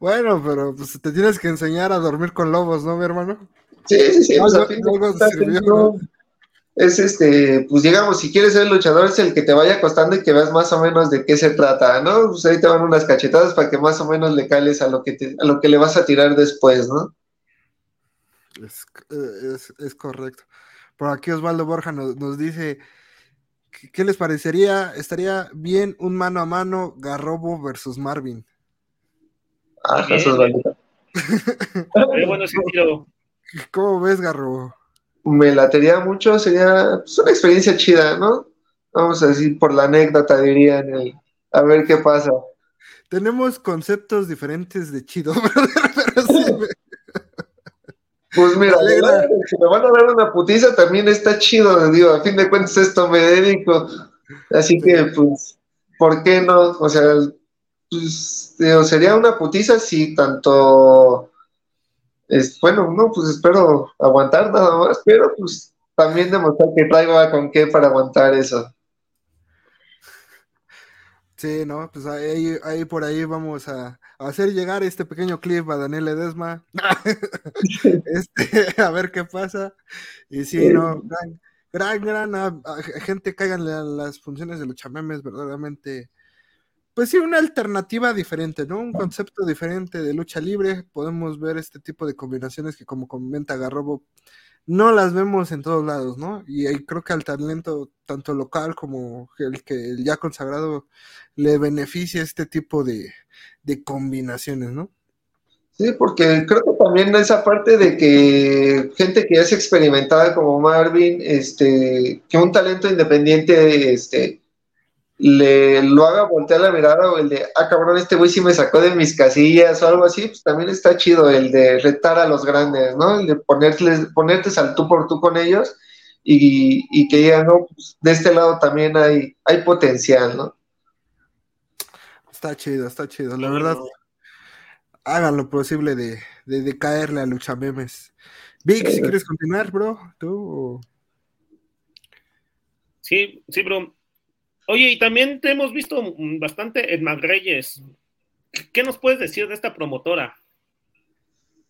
B: bueno, pero pues te tienes que enseñar a dormir con lobos, ¿no, mi hermano?
D: Sí, sí, sí. Pues, es este, pues digamos, si quieres ser luchador, es el que te vaya costando y que veas más o menos de qué se trata, ¿no? Pues ahí te van unas cachetadas para que más o menos le cales a lo que, te, a lo que le vas a tirar después, ¿no?
B: Es, es, correcto. Por aquí Osvaldo Borja nos, dice, ¿qué les parecería? ¿Estaría bien un mano a mano Garrobo versus Marvin?
D: Ah, eso es
C: bueno.
B: ¿Cómo ves, Garrobo?
D: me latería mucho, sería pues, una experiencia chida, ¿no? Vamos a decir por la anécdota, diría en el, a ver qué pasa.
B: Tenemos conceptos diferentes de chido,
D: Pues mira, si me van a dar una putiza también está chido, digo, a fin de cuentas esto me dedico. Así que, pues, ¿por qué no? O sea, pues, digo, sería una putiza si tanto bueno, no, pues espero aguantar nada más, pero pues también demostrar que traigo con qué para aguantar eso.
B: Sí, no, pues ahí, ahí por ahí vamos a, hacer llegar este pequeño clip a Daniel Edesma. este, a ver qué pasa. Y sí, no, gran, gran, gran a, gente caigan las funciones de los chamemes, verdaderamente pues sí, una alternativa diferente, ¿no? Un concepto diferente de lucha libre. Podemos ver este tipo de combinaciones que, como comenta Garrobo, no las vemos en todos lados, ¿no? Y creo que al talento, tanto local como el que el ya consagrado, le beneficia este tipo de, de combinaciones, ¿no?
D: Sí, porque creo que también esa parte de que gente que es experimentada como Marvin, este, que un talento independiente, este, le lo haga voltear la mirada o el de, ah, cabrón, este güey sí me sacó de mis casillas o algo así, pues también está chido el de retar a los grandes, ¿no? El de ponerles, ponerte al tú por tú con ellos y, y que ya no, pues, de este lado también hay, hay potencial, ¿no?
B: Está chido, está chido, la verdad. Hagan lo posible de, de, caerle a Lucha Memes. Vic, si quieres continuar, bro, tú.
C: Sí, sí, bro. Oye, y también te hemos visto bastante en Reyes. ¿Qué nos puedes decir de esta promotora?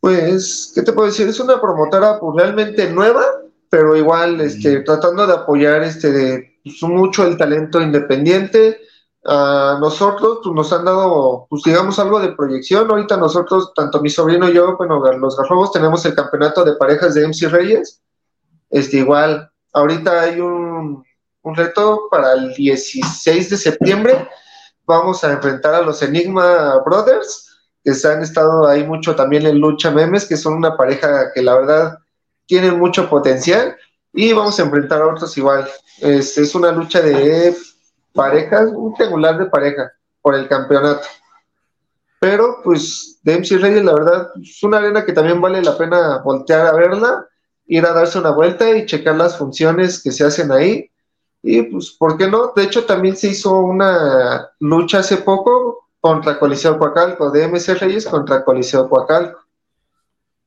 D: Pues, ¿qué te puedo decir? Es una promotora pues, realmente nueva, pero igual este, tratando de apoyar este, de, pues, mucho el talento independiente. A nosotros pues, nos han dado, pues digamos, algo de proyección. Ahorita nosotros, tanto mi sobrino y yo, bueno, los garrobos, tenemos el campeonato de parejas de MC Reyes. Este, igual, ahorita hay un un reto para el 16 de septiembre. Vamos a enfrentar a los Enigma Brothers, que se han estado ahí mucho también en lucha memes, que son una pareja que la verdad tienen mucho potencial. Y vamos a enfrentar a otros igual. Este es una lucha de parejas, un triangular de pareja por el campeonato. Pero pues de MC Reyes, la verdad, es una arena que también vale la pena voltear a verla, ir a darse una vuelta y checar las funciones que se hacen ahí y pues, ¿por qué no? De hecho, también se hizo una lucha hace poco contra Coliseo Coacalco, de MC Reyes contra Coliseo Coacalco.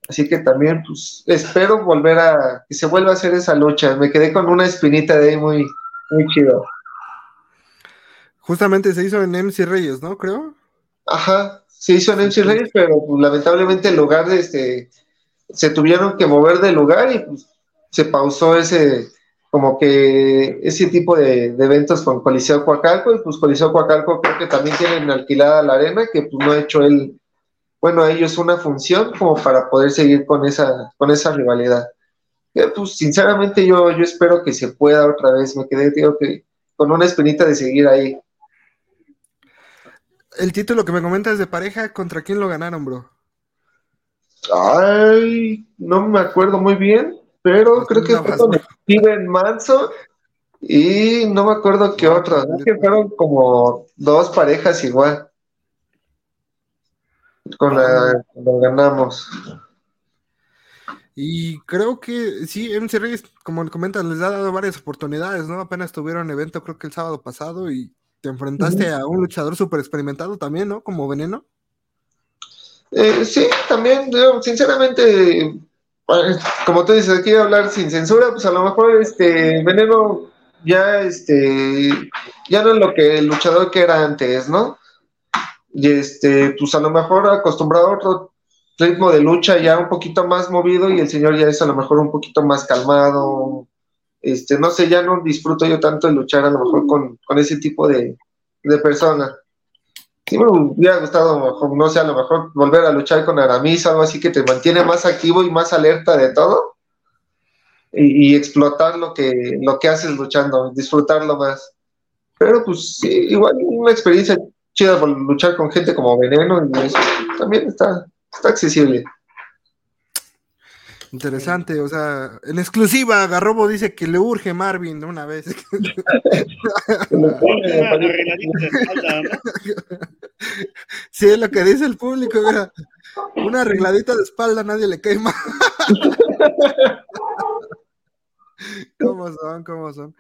D: Así que también, pues, espero volver a que se vuelva a hacer esa lucha. Me quedé con una espinita de ahí muy, muy chido.
B: Justamente se hizo en MC Reyes, ¿no? Creo.
D: Ajá, se hizo en MC Reyes, pero pues, lamentablemente el lugar de este se tuvieron que mover del lugar y pues, se pausó ese como que ese tipo de, eventos con Coliseo Coacalco, y pues Coliseo Coacalco creo que también tienen alquilada la arena, que pues no ha hecho él, bueno, a ellos una función como para poder seguir con esa, con esa rivalidad. pues sinceramente yo, yo espero que se pueda otra vez, me quedé, digo que con una espinita de seguir ahí.
B: El título que me comentas de pareja, ¿contra quién lo ganaron, bro?
D: Ay, no me acuerdo muy bien, pero creo que fue con Steven Manso y no me acuerdo qué otro, que fueron como dos parejas igual. Con la que ganamos.
B: Y creo que sí, MC Reyes, como comentan, les ha dado varias oportunidades, ¿no? Apenas tuvieron evento, creo que el sábado pasado, y te enfrentaste a un luchador súper experimentado también, ¿no? Como Veneno.
D: Eh, sí, también, sinceramente, como tú dices, aquí hablar sin censura, pues a lo mejor este Veneno ya este ya no es lo que el luchador que era antes, ¿no? Y este, pues a lo mejor acostumbrado a otro ritmo de lucha ya un poquito más movido y el señor ya es a lo mejor un poquito más calmado. Este, no sé, ya no disfruto yo tanto de luchar a lo mejor con, ese tipo de, de persona. Sí me hubiera gustado, no sé, a lo mejor volver a luchar con Aramis, algo así que te mantiene más activo y más alerta de todo. Y, explotar lo que, lo que haces luchando, disfrutarlo más. Pero pues sí, igual una experiencia chida por luchar con gente como Veneno y eso también está, está accesible.
B: Interesante, o sea, en exclusiva, Garrobo dice que le urge Marvin de una vez. sí, es lo que dice el público, mira, una arregladita de espalda nadie le quema. ¿Cómo son? ¿Cómo son?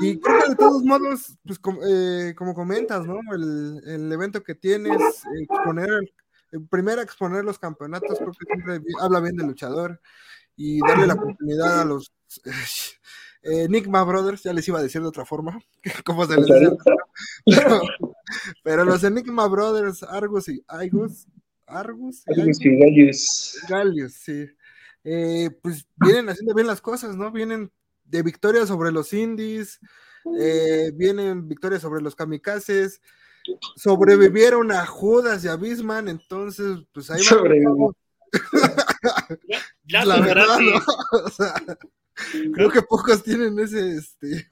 B: Y creo que de todos modos, pues eh, como, comentas, ¿no? El, el, evento que tienes, exponer primero exponer los campeonatos, creo que siempre habla bien del luchador y darle la oportunidad a los eh, Enigma Brothers, ya les iba a decir de otra forma, como se les dice, pero, los Enigma Brothers, Argus y Argus, Argus y Gallius, Gallius, sí, eh, pues vienen haciendo bien las cosas, ¿no? Vienen de victorias sobre los indies, eh, vienen victorias sobre los kamikazes, sobrevivieron a Judas y a Bisman, entonces, pues ahí va. ya, la verdad, creo que pocos tienen ese, este,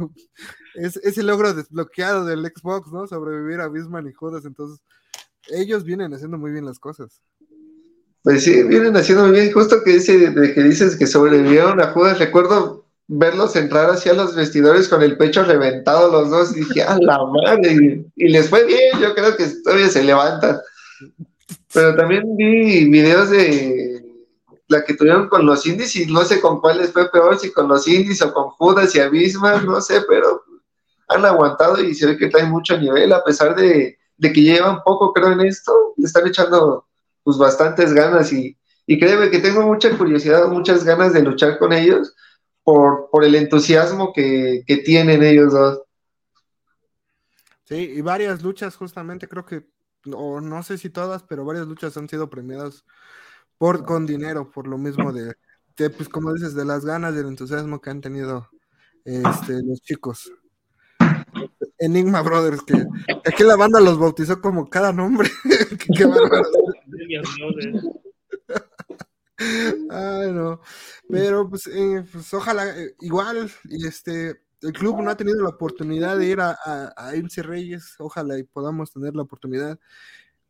B: ese, logro desbloqueado del Xbox, ¿no? Sobrevivir a Bisman y Judas, entonces ellos vienen haciendo muy bien las cosas.
D: Pues sí, vienen haciendo muy bien, justo que dice, de que dices que sobrevivieron a Judas, recuerdo verlos entrar hacia los vestidores con el pecho reventado los dos, y dije, a la madre, y, les fue bien, yo creo que todavía se levantan. Pero también vi videos de la que tuvieron con los indies y no sé con cuál les fue peor, si con los indies o con Judas y Abisma, no sé, pero han aguantado y se ve que traen mucho nivel, a pesar de, que llevan poco, creo, en esto, le están echando pues bastantes ganas y, y créeme que tengo mucha curiosidad, muchas ganas de luchar con ellos por, por el entusiasmo que, tienen ellos dos.
B: Sí, y varias luchas justamente, creo que, o no sé si todas, pero varias luchas han sido premiadas por, con dinero, por lo mismo de, pues como dices, de las ganas, del entusiasmo que han tenido este, los chicos. Enigma Brothers, que, aquí la banda los bautizó como cada nombre. qué bárbaro. Ay, no. Pero pues, eh, pues ojalá, eh, igual, y este, el club no ha tenido la oportunidad de ir a, a, MC Reyes, ojalá y podamos tener la oportunidad.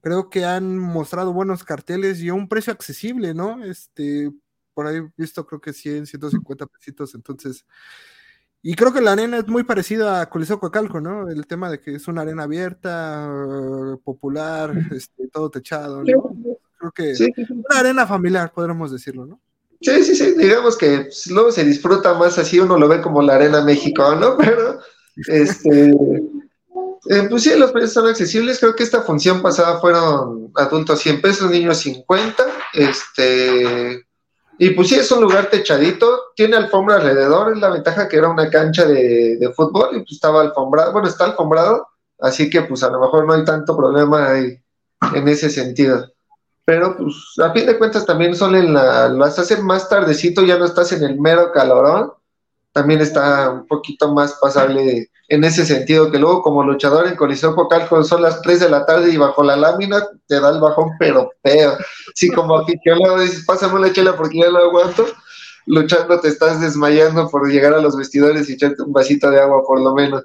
B: Creo que han mostrado buenos carteles y a un precio accesible, ¿no? Este, por ahí visto creo que 100, 150 pesitos, entonces... Y creo que la arena es muy parecida a Coliseo Coacalco, ¿no? El tema de que es una arena abierta, popular, este, todo techado, ¿no? Creo que una arena familiar, podríamos decirlo, ¿no?
D: Sí, sí, sí, digamos que pues, luego se disfruta más así, uno lo ve como la arena México, ¿no? Pero, este, eh, pues sí, los precios son accesibles, creo que esta función pasada fueron adultos 100 pesos, niños 50, este, y pues sí, es un lugar techadito, tiene alfombra alrededor, es la ventaja que era una cancha de, de fútbol y pues estaba alfombrado, bueno, está alfombrado, así que pues a lo mejor no hay tanto problema ahí en ese sentido pero pues a fin de cuentas también son en la, las hacen más tardecito, ya no estás en el mero calorón, también está un poquito más pasable en ese sentido, que luego como luchador en Coliseo Focal son las 3 de la tarde y bajo la lámina te da el bajón, pero peor. Sí, como aficionado dices, pásame la chela porque ya lo aguanto, luchando te estás desmayando por llegar a los vestidores y echarte un vasito de agua por lo menos.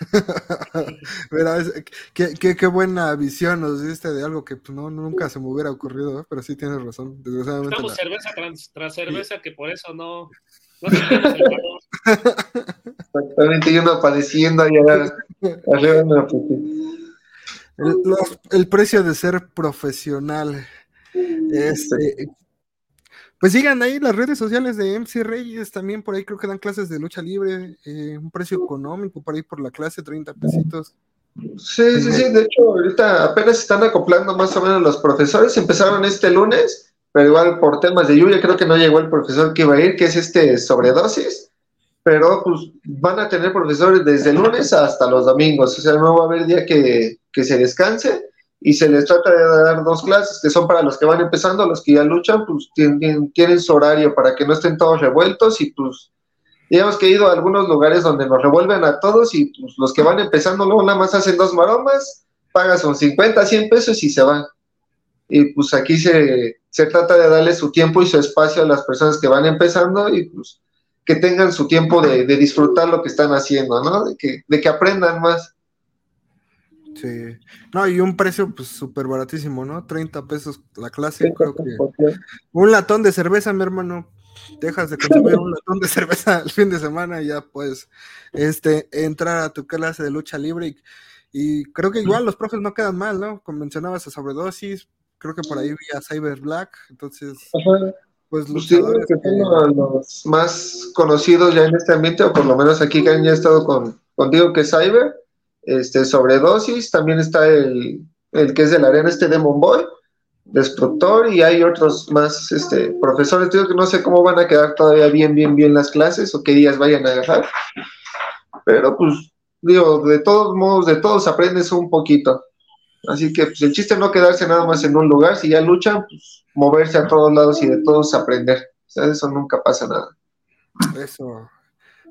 B: Mira, qué, buena visión nos diste de algo que pues, no, nunca se me hubiera ocurrido, pero sí tienes razón.
C: Estamos cerveza tras, cerveza, que por eso no, no
D: Exactamente, y uno padeciendo allá arriba.
B: El, el, precio de ser profesional. Este, pues sigan ahí las redes sociales de MC Reyes, también por ahí creo que dan clases de lucha libre, eh, un precio económico por ahí por la clase, 30 pesitos.
D: Sí, sí, sí, de hecho ahorita apenas están acoplando más o menos los profesores, empezaron este lunes, pero igual por temas de lluvia creo que no llegó el profesor que iba a ir, que es este sobredosis, pero pues van a tener profesores desde el lunes hasta los domingos, o sea, no va a haber día que, que se descanse y se les trata de dar dos clases que son para los que van empezando, los que ya luchan, pues tienen, tienen su horario para que no estén todos revueltos y pues digamos que he ido a algunos lugares donde nos revuelven a todos y pues, los que van empezando luego nada más hacen dos maromas, pagas son 50, 100 pesos y se van. Y pues aquí se, se trata de darle su tiempo y su espacio a las personas que van empezando y pues que tengan su tiempo de, de disfrutar lo que están haciendo, ¿no? De que, de que aprendan más.
B: Sí. No, y un precio pues súper baratísimo, ¿no? 30 pesos la clase. Creo que... Un latón de cerveza, mi hermano. Dejas de consumir un latón de cerveza el fin de semana y ya puedes este, entrar a tu clase de lucha libre. Y, y creo que igual los profes no quedan mal, ¿no? Como mencionabas a sobredosis, creo que por ahí vi a Cyber Black, entonces...
D: Pues luchadores que son los más conocidos ya en este ambiente, o por lo menos aquí que han ya estado con, contigo, que es Cyber, este, sobredosis, también está el, el que es de la arena, este Demon Boy, Destructor, y hay otros más este, profesores, digo que no sé cómo van a quedar todavía bien, bien, bien las clases, o qué días vayan a agarrar, pero pues, digo, de todos modos, de todos aprendes un poquito, así que pues, el chiste es no quedarse nada más en un lugar, si ya luchan, pues moverse a todos lados y de todos aprender, o sea, eso nunca pasa nada.
B: Eso,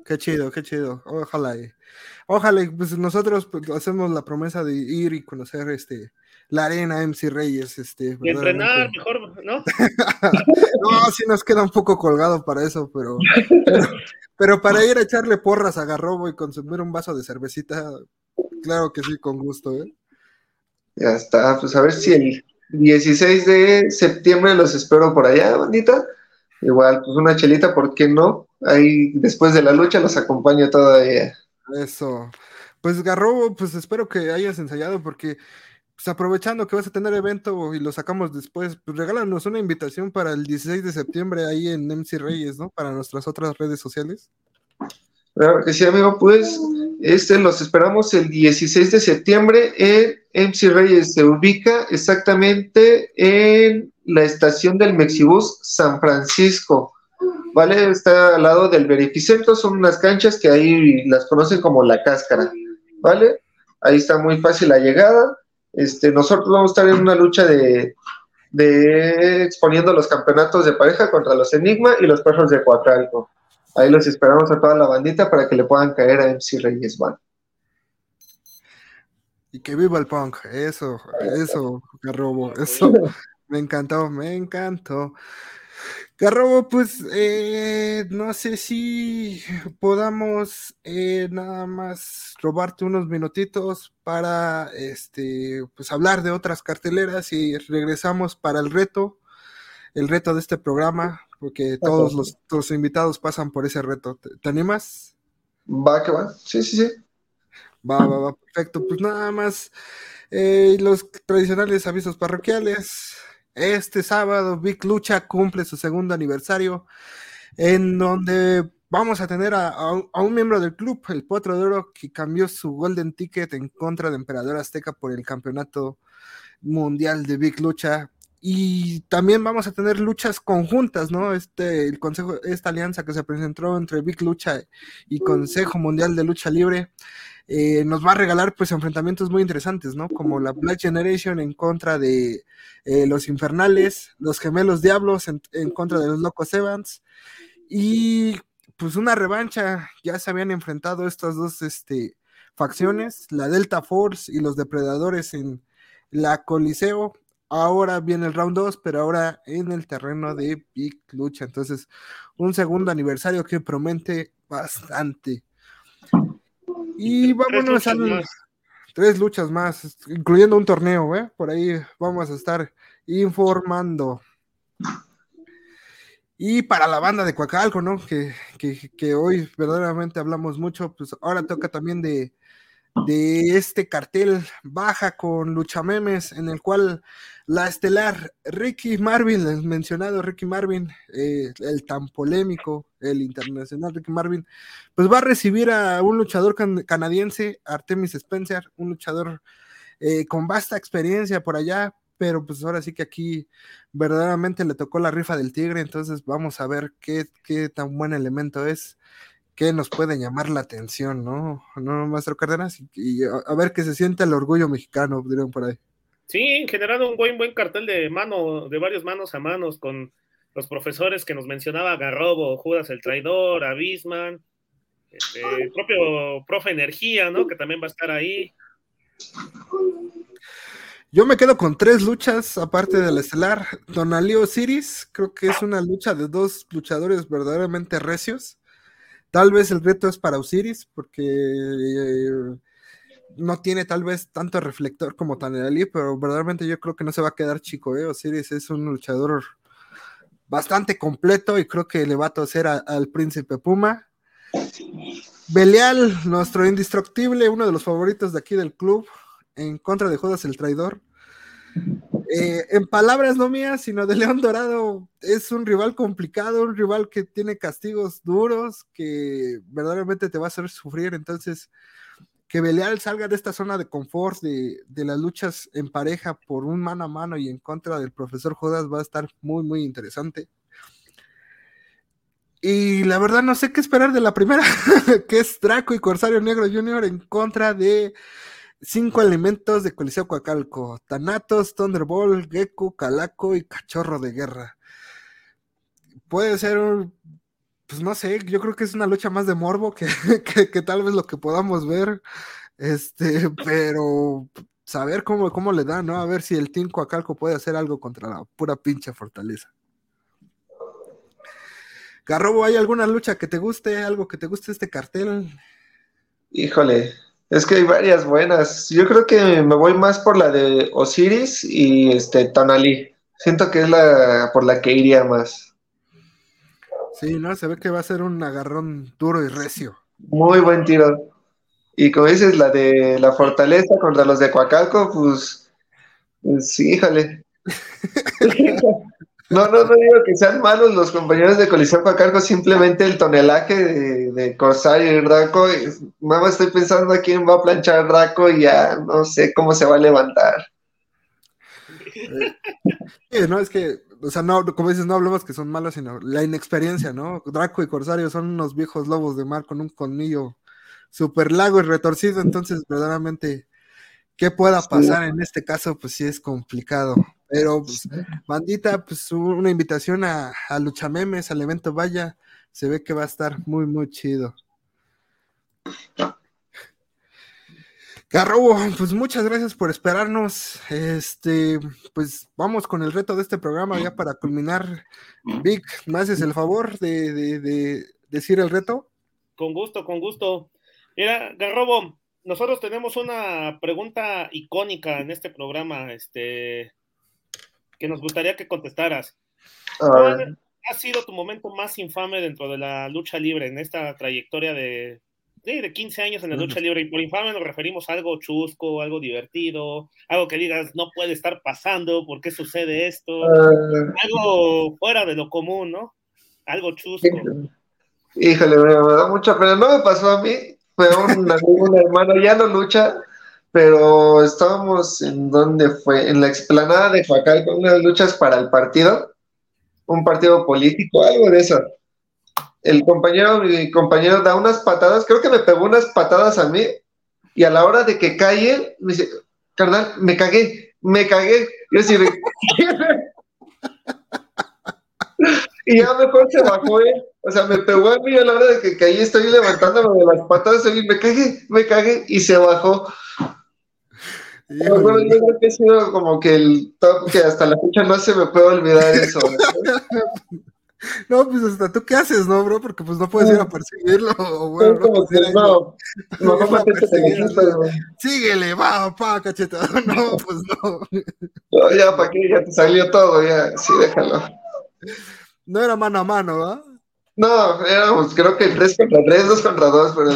B: qué chido, qué chido, ojalá. Y Ojalá, pues nosotros pues, hacemos la promesa de ir y conocer este la arena MC Reyes, este.
C: Y entrenar mejor, ¿no?
B: no, sí nos queda un poco colgado para eso, pero, pero, para ir a echarle porras a Garrobo y consumir un vaso de cervecita, claro que sí, con gusto, ¿eh?
D: Ya está, pues a ver si el 16 de septiembre los espero por allá, bandita. Igual, pues una chelita, ¿por qué no? Ahí después de la lucha los acompaño todavía.
B: Eso. Pues Garrobo, pues espero que hayas ensayado porque pues aprovechando que vas a tener evento y lo sacamos después, pues regálanos una invitación para el 16 de septiembre ahí en MC Reyes, ¿no? Para nuestras otras redes sociales.
D: Claro que sí, amigo, pues este los esperamos el 16 de septiembre en MC Reyes. Se ubica exactamente en la estación del Mexibus San Francisco. ¿Vale? Está al lado del Verificentro, son unas canchas que ahí las conocen como la cáscara, ¿vale? Ahí está muy fácil la llegada. Este, nosotros vamos a estar en una lucha de, de exponiendo los campeonatos de pareja contra los Enigma y los perros de Cuatralco. Ahí los esperamos a toda la bandita para que le puedan caer a MC Reyes Van.
B: Y que viva el punk, eso, eso, que robo, eso. Me encantó, me encantó. Garrobo, pues eh, no sé si podamos eh, nada más robarte unos minutitos para este pues hablar de otras carteleras y regresamos para el reto, el reto de este programa, porque todos los, invitados pasan por ese reto. ¿Te, animas?
D: Va, que va. Sí, sí, sí.
B: Va, va, va, perfecto. Pues nada más eh, los tradicionales avisos parroquiales. Este sábado, Big Lucha cumple su segundo aniversario, en donde vamos a tener a, un miembro del club, el Potro de Oro, que cambió su Golden Ticket en contra de Emperador Azteca por el campeonato mundial de Big Lucha. Y también vamos a tener luchas conjuntas, ¿no? Este, el consejo, esta alianza que se presentó entre Big Lucha y Consejo Mundial de Lucha Libre eh, nos va a regalar pues enfrentamientos muy interesantes, ¿no? Como la Black Generation en contra de eh, los Infernales, los Gemelos Diablos en, contra de los Locos Evans y pues una revancha, ya se habían enfrentado estas dos este, facciones, la Delta Force y los Depredadores en la Coliseo. Ahora viene el round 2, pero ahora en el terreno de Big Lucha. Entonces, un segundo aniversario que promete bastante. Y vámonos a tres luchas más, incluyendo un torneo, ¿eh? Por ahí vamos a estar informando. Y para la banda de Coacalco, ¿no? Que, que, hoy verdaderamente hablamos mucho, pues ahora toca también de, de este cartel baja con Luchamemes, en el cual la estelar Ricky Marvin, el mencionado Ricky Marvin, eh, el tan polémico, el internacional Ricky Marvin, pues va a recibir a un luchador canadiense, Artemis Spencer, un luchador eh, con vasta experiencia por allá, pero pues ahora sí que aquí verdaderamente le tocó la rifa del tigre, entonces vamos a ver qué, qué tan buen elemento es que nos puede llamar la atención, ¿no? No, Maestro Cárdenas, y, a, ver qué se siente el orgullo mexicano, dirían por ahí.
C: Sí, en general un buen, buen cartel de mano, de varios manos a manos, con los profesores que nos mencionaba Garrobo, Judas el Traidor, Abisman, este, el propio profe Energía, ¿no? Que también va a estar ahí.
B: Yo me quedo con tres luchas, aparte del estelar. Donalio Osiris, creo que es una lucha de dos luchadores verdaderamente recios. Tal vez el reto es para Osiris, porque eh, no tiene tal vez tanto reflector como Tanelali, pero verdaderamente yo creo que no se va a quedar chico, ¿eh? Osiris es un luchador bastante completo y creo que le va a toser al príncipe Puma. Belial, nuestro indestructible, uno de los favoritos de aquí del club, en contra de Judas el Traidor. Eh, en palabras no mías, sino de León Dorado, es un rival complicado, un rival que tiene castigos duros, que verdaderamente te va a hacer sufrir. Entonces, que Belial salga de esta zona de confort de, de, las luchas en pareja por un mano a mano y en contra del profesor Judas va a estar muy, muy interesante. Y la verdad no sé qué esperar de la primera, que es Draco y Corsario Negro Jr. en contra de Cinco elementos de Coliseo Coacalco: Thanatos, Thunderbolt, Gecko, Calaco y Cachorro de Guerra. Puede ser. Pues no sé, yo creo que es una lucha más de morbo que, que, tal vez lo que podamos ver. Este, pero saber cómo, cómo le da, ¿no? A ver si el Team Coacalco puede hacer algo contra la pura pinche fortaleza. Garrobo, ¿hay alguna lucha que te guste? ¿Algo que te guste este cartel?
D: Híjole, es que hay varias buenas. Yo creo que me voy más por la de Osiris y este Tonali. Siento que es la por la que iría más.
B: Sí, no, se ve que va a ser un agarrón duro y recio.
D: Muy buen tiro. Y como dices, la de la fortaleza contra los de Coacalco, pues, pues sí, híjole. No, no, no digo que sean malos los compañeros de colisión para cargo, simplemente el tonelaje de, de Corsario y Draco. Mamá, estoy pensando a quién va a planchar Draco y ya no sé cómo se va a levantar.
B: Eh, no, es que, o sea, no, como dices, no hablamos que son malos, sino la inexperiencia, ¿no? Draco y Corsario son unos viejos lobos de mar con un colmillo súper largo y retorcido, entonces verdaderamente, ¿qué pueda pasar en este caso? Pues sí es complicado. Pero, pues, bandita, pues una invitación a, a Luchamemes, al evento Vaya, se ve que va a estar muy, muy chido. Garrobo, pues muchas gracias por esperarnos. Este, pues vamos con el reto de este programa ya para culminar. Vic, ¿me haces el favor de, de, de decir el reto?
C: Con gusto, con gusto. Mira, Garrobo, nosotros tenemos una pregunta icónica en este programa, este, que nos gustaría que contestaras. ¿Cuál ha sido tu momento más infame dentro de la lucha libre en esta trayectoria de, de, 15 años en la lucha libre? Y por infame nos referimos a algo chusco, algo divertido, algo que digas no puede estar pasando, ¿por qué sucede esto? Ah. algo fuera de lo común, ¿no? Algo chusco.
D: Híjole, me, da mucha pena. No me pasó a mí, fue un, un hermano, ya no lucha, pero estábamos en donde fue, en la explanada de Facal con unas luchas para el partido, un partido político, algo de eso. El compañero, mi compañero da unas patadas, creo que me pegó unas patadas a mí, y a la hora de que cae, me dice, carnal, me cagué, me cagué. Yo sí, y ya mejor se bajó él. O sea, me pegó a mí a la hora de que caí, estoy levantándome de las patadas, y me cagué, me cagué, y se bajó. Yo creo que ha sido como que el top que hasta la fecha no se me puede olvidar eso.
B: No, pues hasta tú qué haces, ¿no, bro? Porque pues no puedes ir a perseguirlo. Bueno, no, como que no, no, no, no Síguele, va, pa, cachetado. No, pues no.
D: No, ya, ¿para qué? Ya te salió todo, ya, sí, déjalo.
B: No era mano a mano, ¿ah?
D: No, éramos creo que tres contra tres, dos contra dos, pero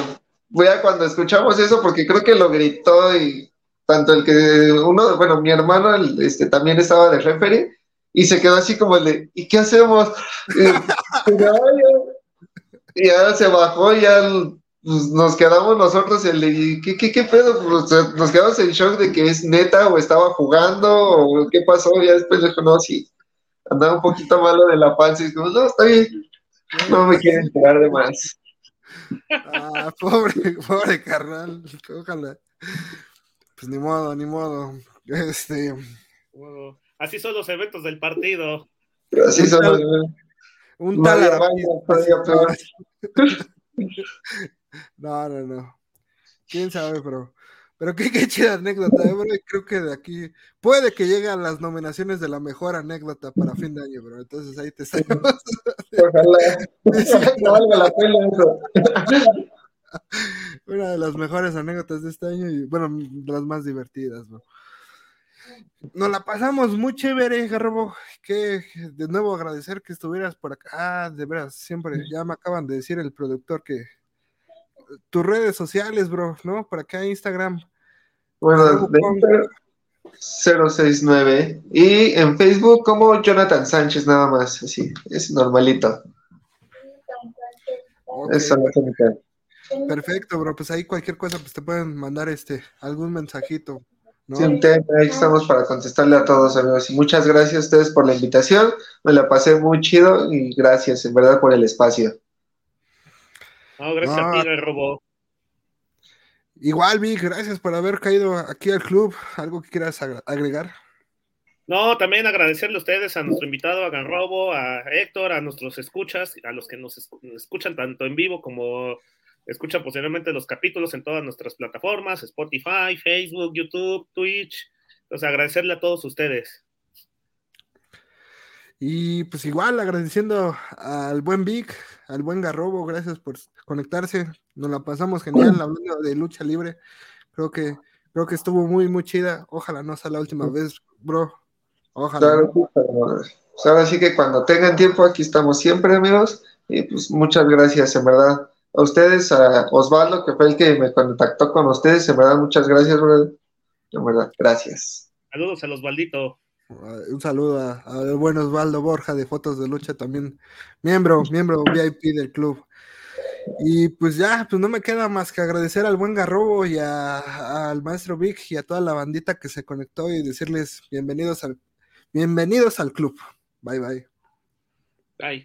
D: voy a cuando escuchamos eso, porque creo que lo gritó y tanto el que uno, bueno, mi hermano este, también estaba de referee y se quedó así como el de, ¿y qué hacemos? y ya se bajó, y ya pues, nos quedamos nosotros el de, ¿qué, qué, qué pedo? Pues, nos quedamos en shock de que es neta o estaba jugando o qué pasó, ya después dijo, no, sí, andaba un poquito malo de la panza y dijo, no, está bien, no me quieren enterar de más.
B: Ah, pobre, pobre carnal, ojalá. Pues ni modo, ni modo. Este.
C: Así son los eventos del partido.
D: Así son los
B: Un tal No, no, no. Quién sabe, pero. Pero qué, qué chida anécdota, ¿eh, bro. creo que de aquí puede que llegue a las nominaciones de la mejor anécdota para fin de año, bro. Entonces ahí te estamos. Ojalá. no valga la pena eso. Una de las mejores anécdotas de este año y, bueno, de las más divertidas, bro. Nos la pasamos muy chévere, Garrobo. Que de nuevo agradecer que estuvieras por acá. Ah, de veras, siempre ya me acaban de decir el productor que tus redes sociales, bro, ¿no? Por acá Instagram.
D: Bueno, 069 y en Facebook como Jonathan Sánchez nada más, así, es normalito.
B: Eso Perfecto, bro, pues ahí cualquier cosa pues te pueden mandar este algún mensajito.
D: ¿no? Sí, ahí estamos para contestarle a todos, amigos. Y muchas gracias a ustedes por la invitación. Me la pasé muy chido y gracias, en verdad, por el espacio.
C: No, gracias a ti, Robo.
B: Igual, Vic, gracias por haber caído aquí al club. ¿Algo que quieras agregar?
C: No, también agradecerle a ustedes, a nuestro invitado, a Ganrobo, a Héctor, a nuestros escuchas, a los que nos escuchan tanto en vivo como escuchan posiblemente los capítulos en todas nuestras plataformas, Spotify, Facebook, YouTube, Twitch. Entonces, agradecerle a todos ustedes.
B: Y pues igual agradeciendo al buen Vic, al buen Garrobo, gracias por conectarse. Nos la pasamos genial hablando de lucha libre. Creo que creo que estuvo muy muy chida. Ojalá no sea la última vez, bro. Ojalá.
D: pues ahora sí que cuando tengan tiempo aquí estamos siempre, amigos. Y pues muchas gracias, en verdad. A ustedes, a Osvaldo, que fue el que me contactó con ustedes, en verdad, muchas gracias, bro. En verdad, gracias.
C: Saludos a Osvaldito.
B: Un saludo al buen Osvaldo Borja de Fotos de Lucha, también miembro, miembro VIP del club. Y pues ya, pues no me queda más que agradecer al buen Garrobo y al maestro Vic y a toda la bandita que se conectó y decirles bienvenidos al, bienvenidos al club. Bye bye.
C: Bye.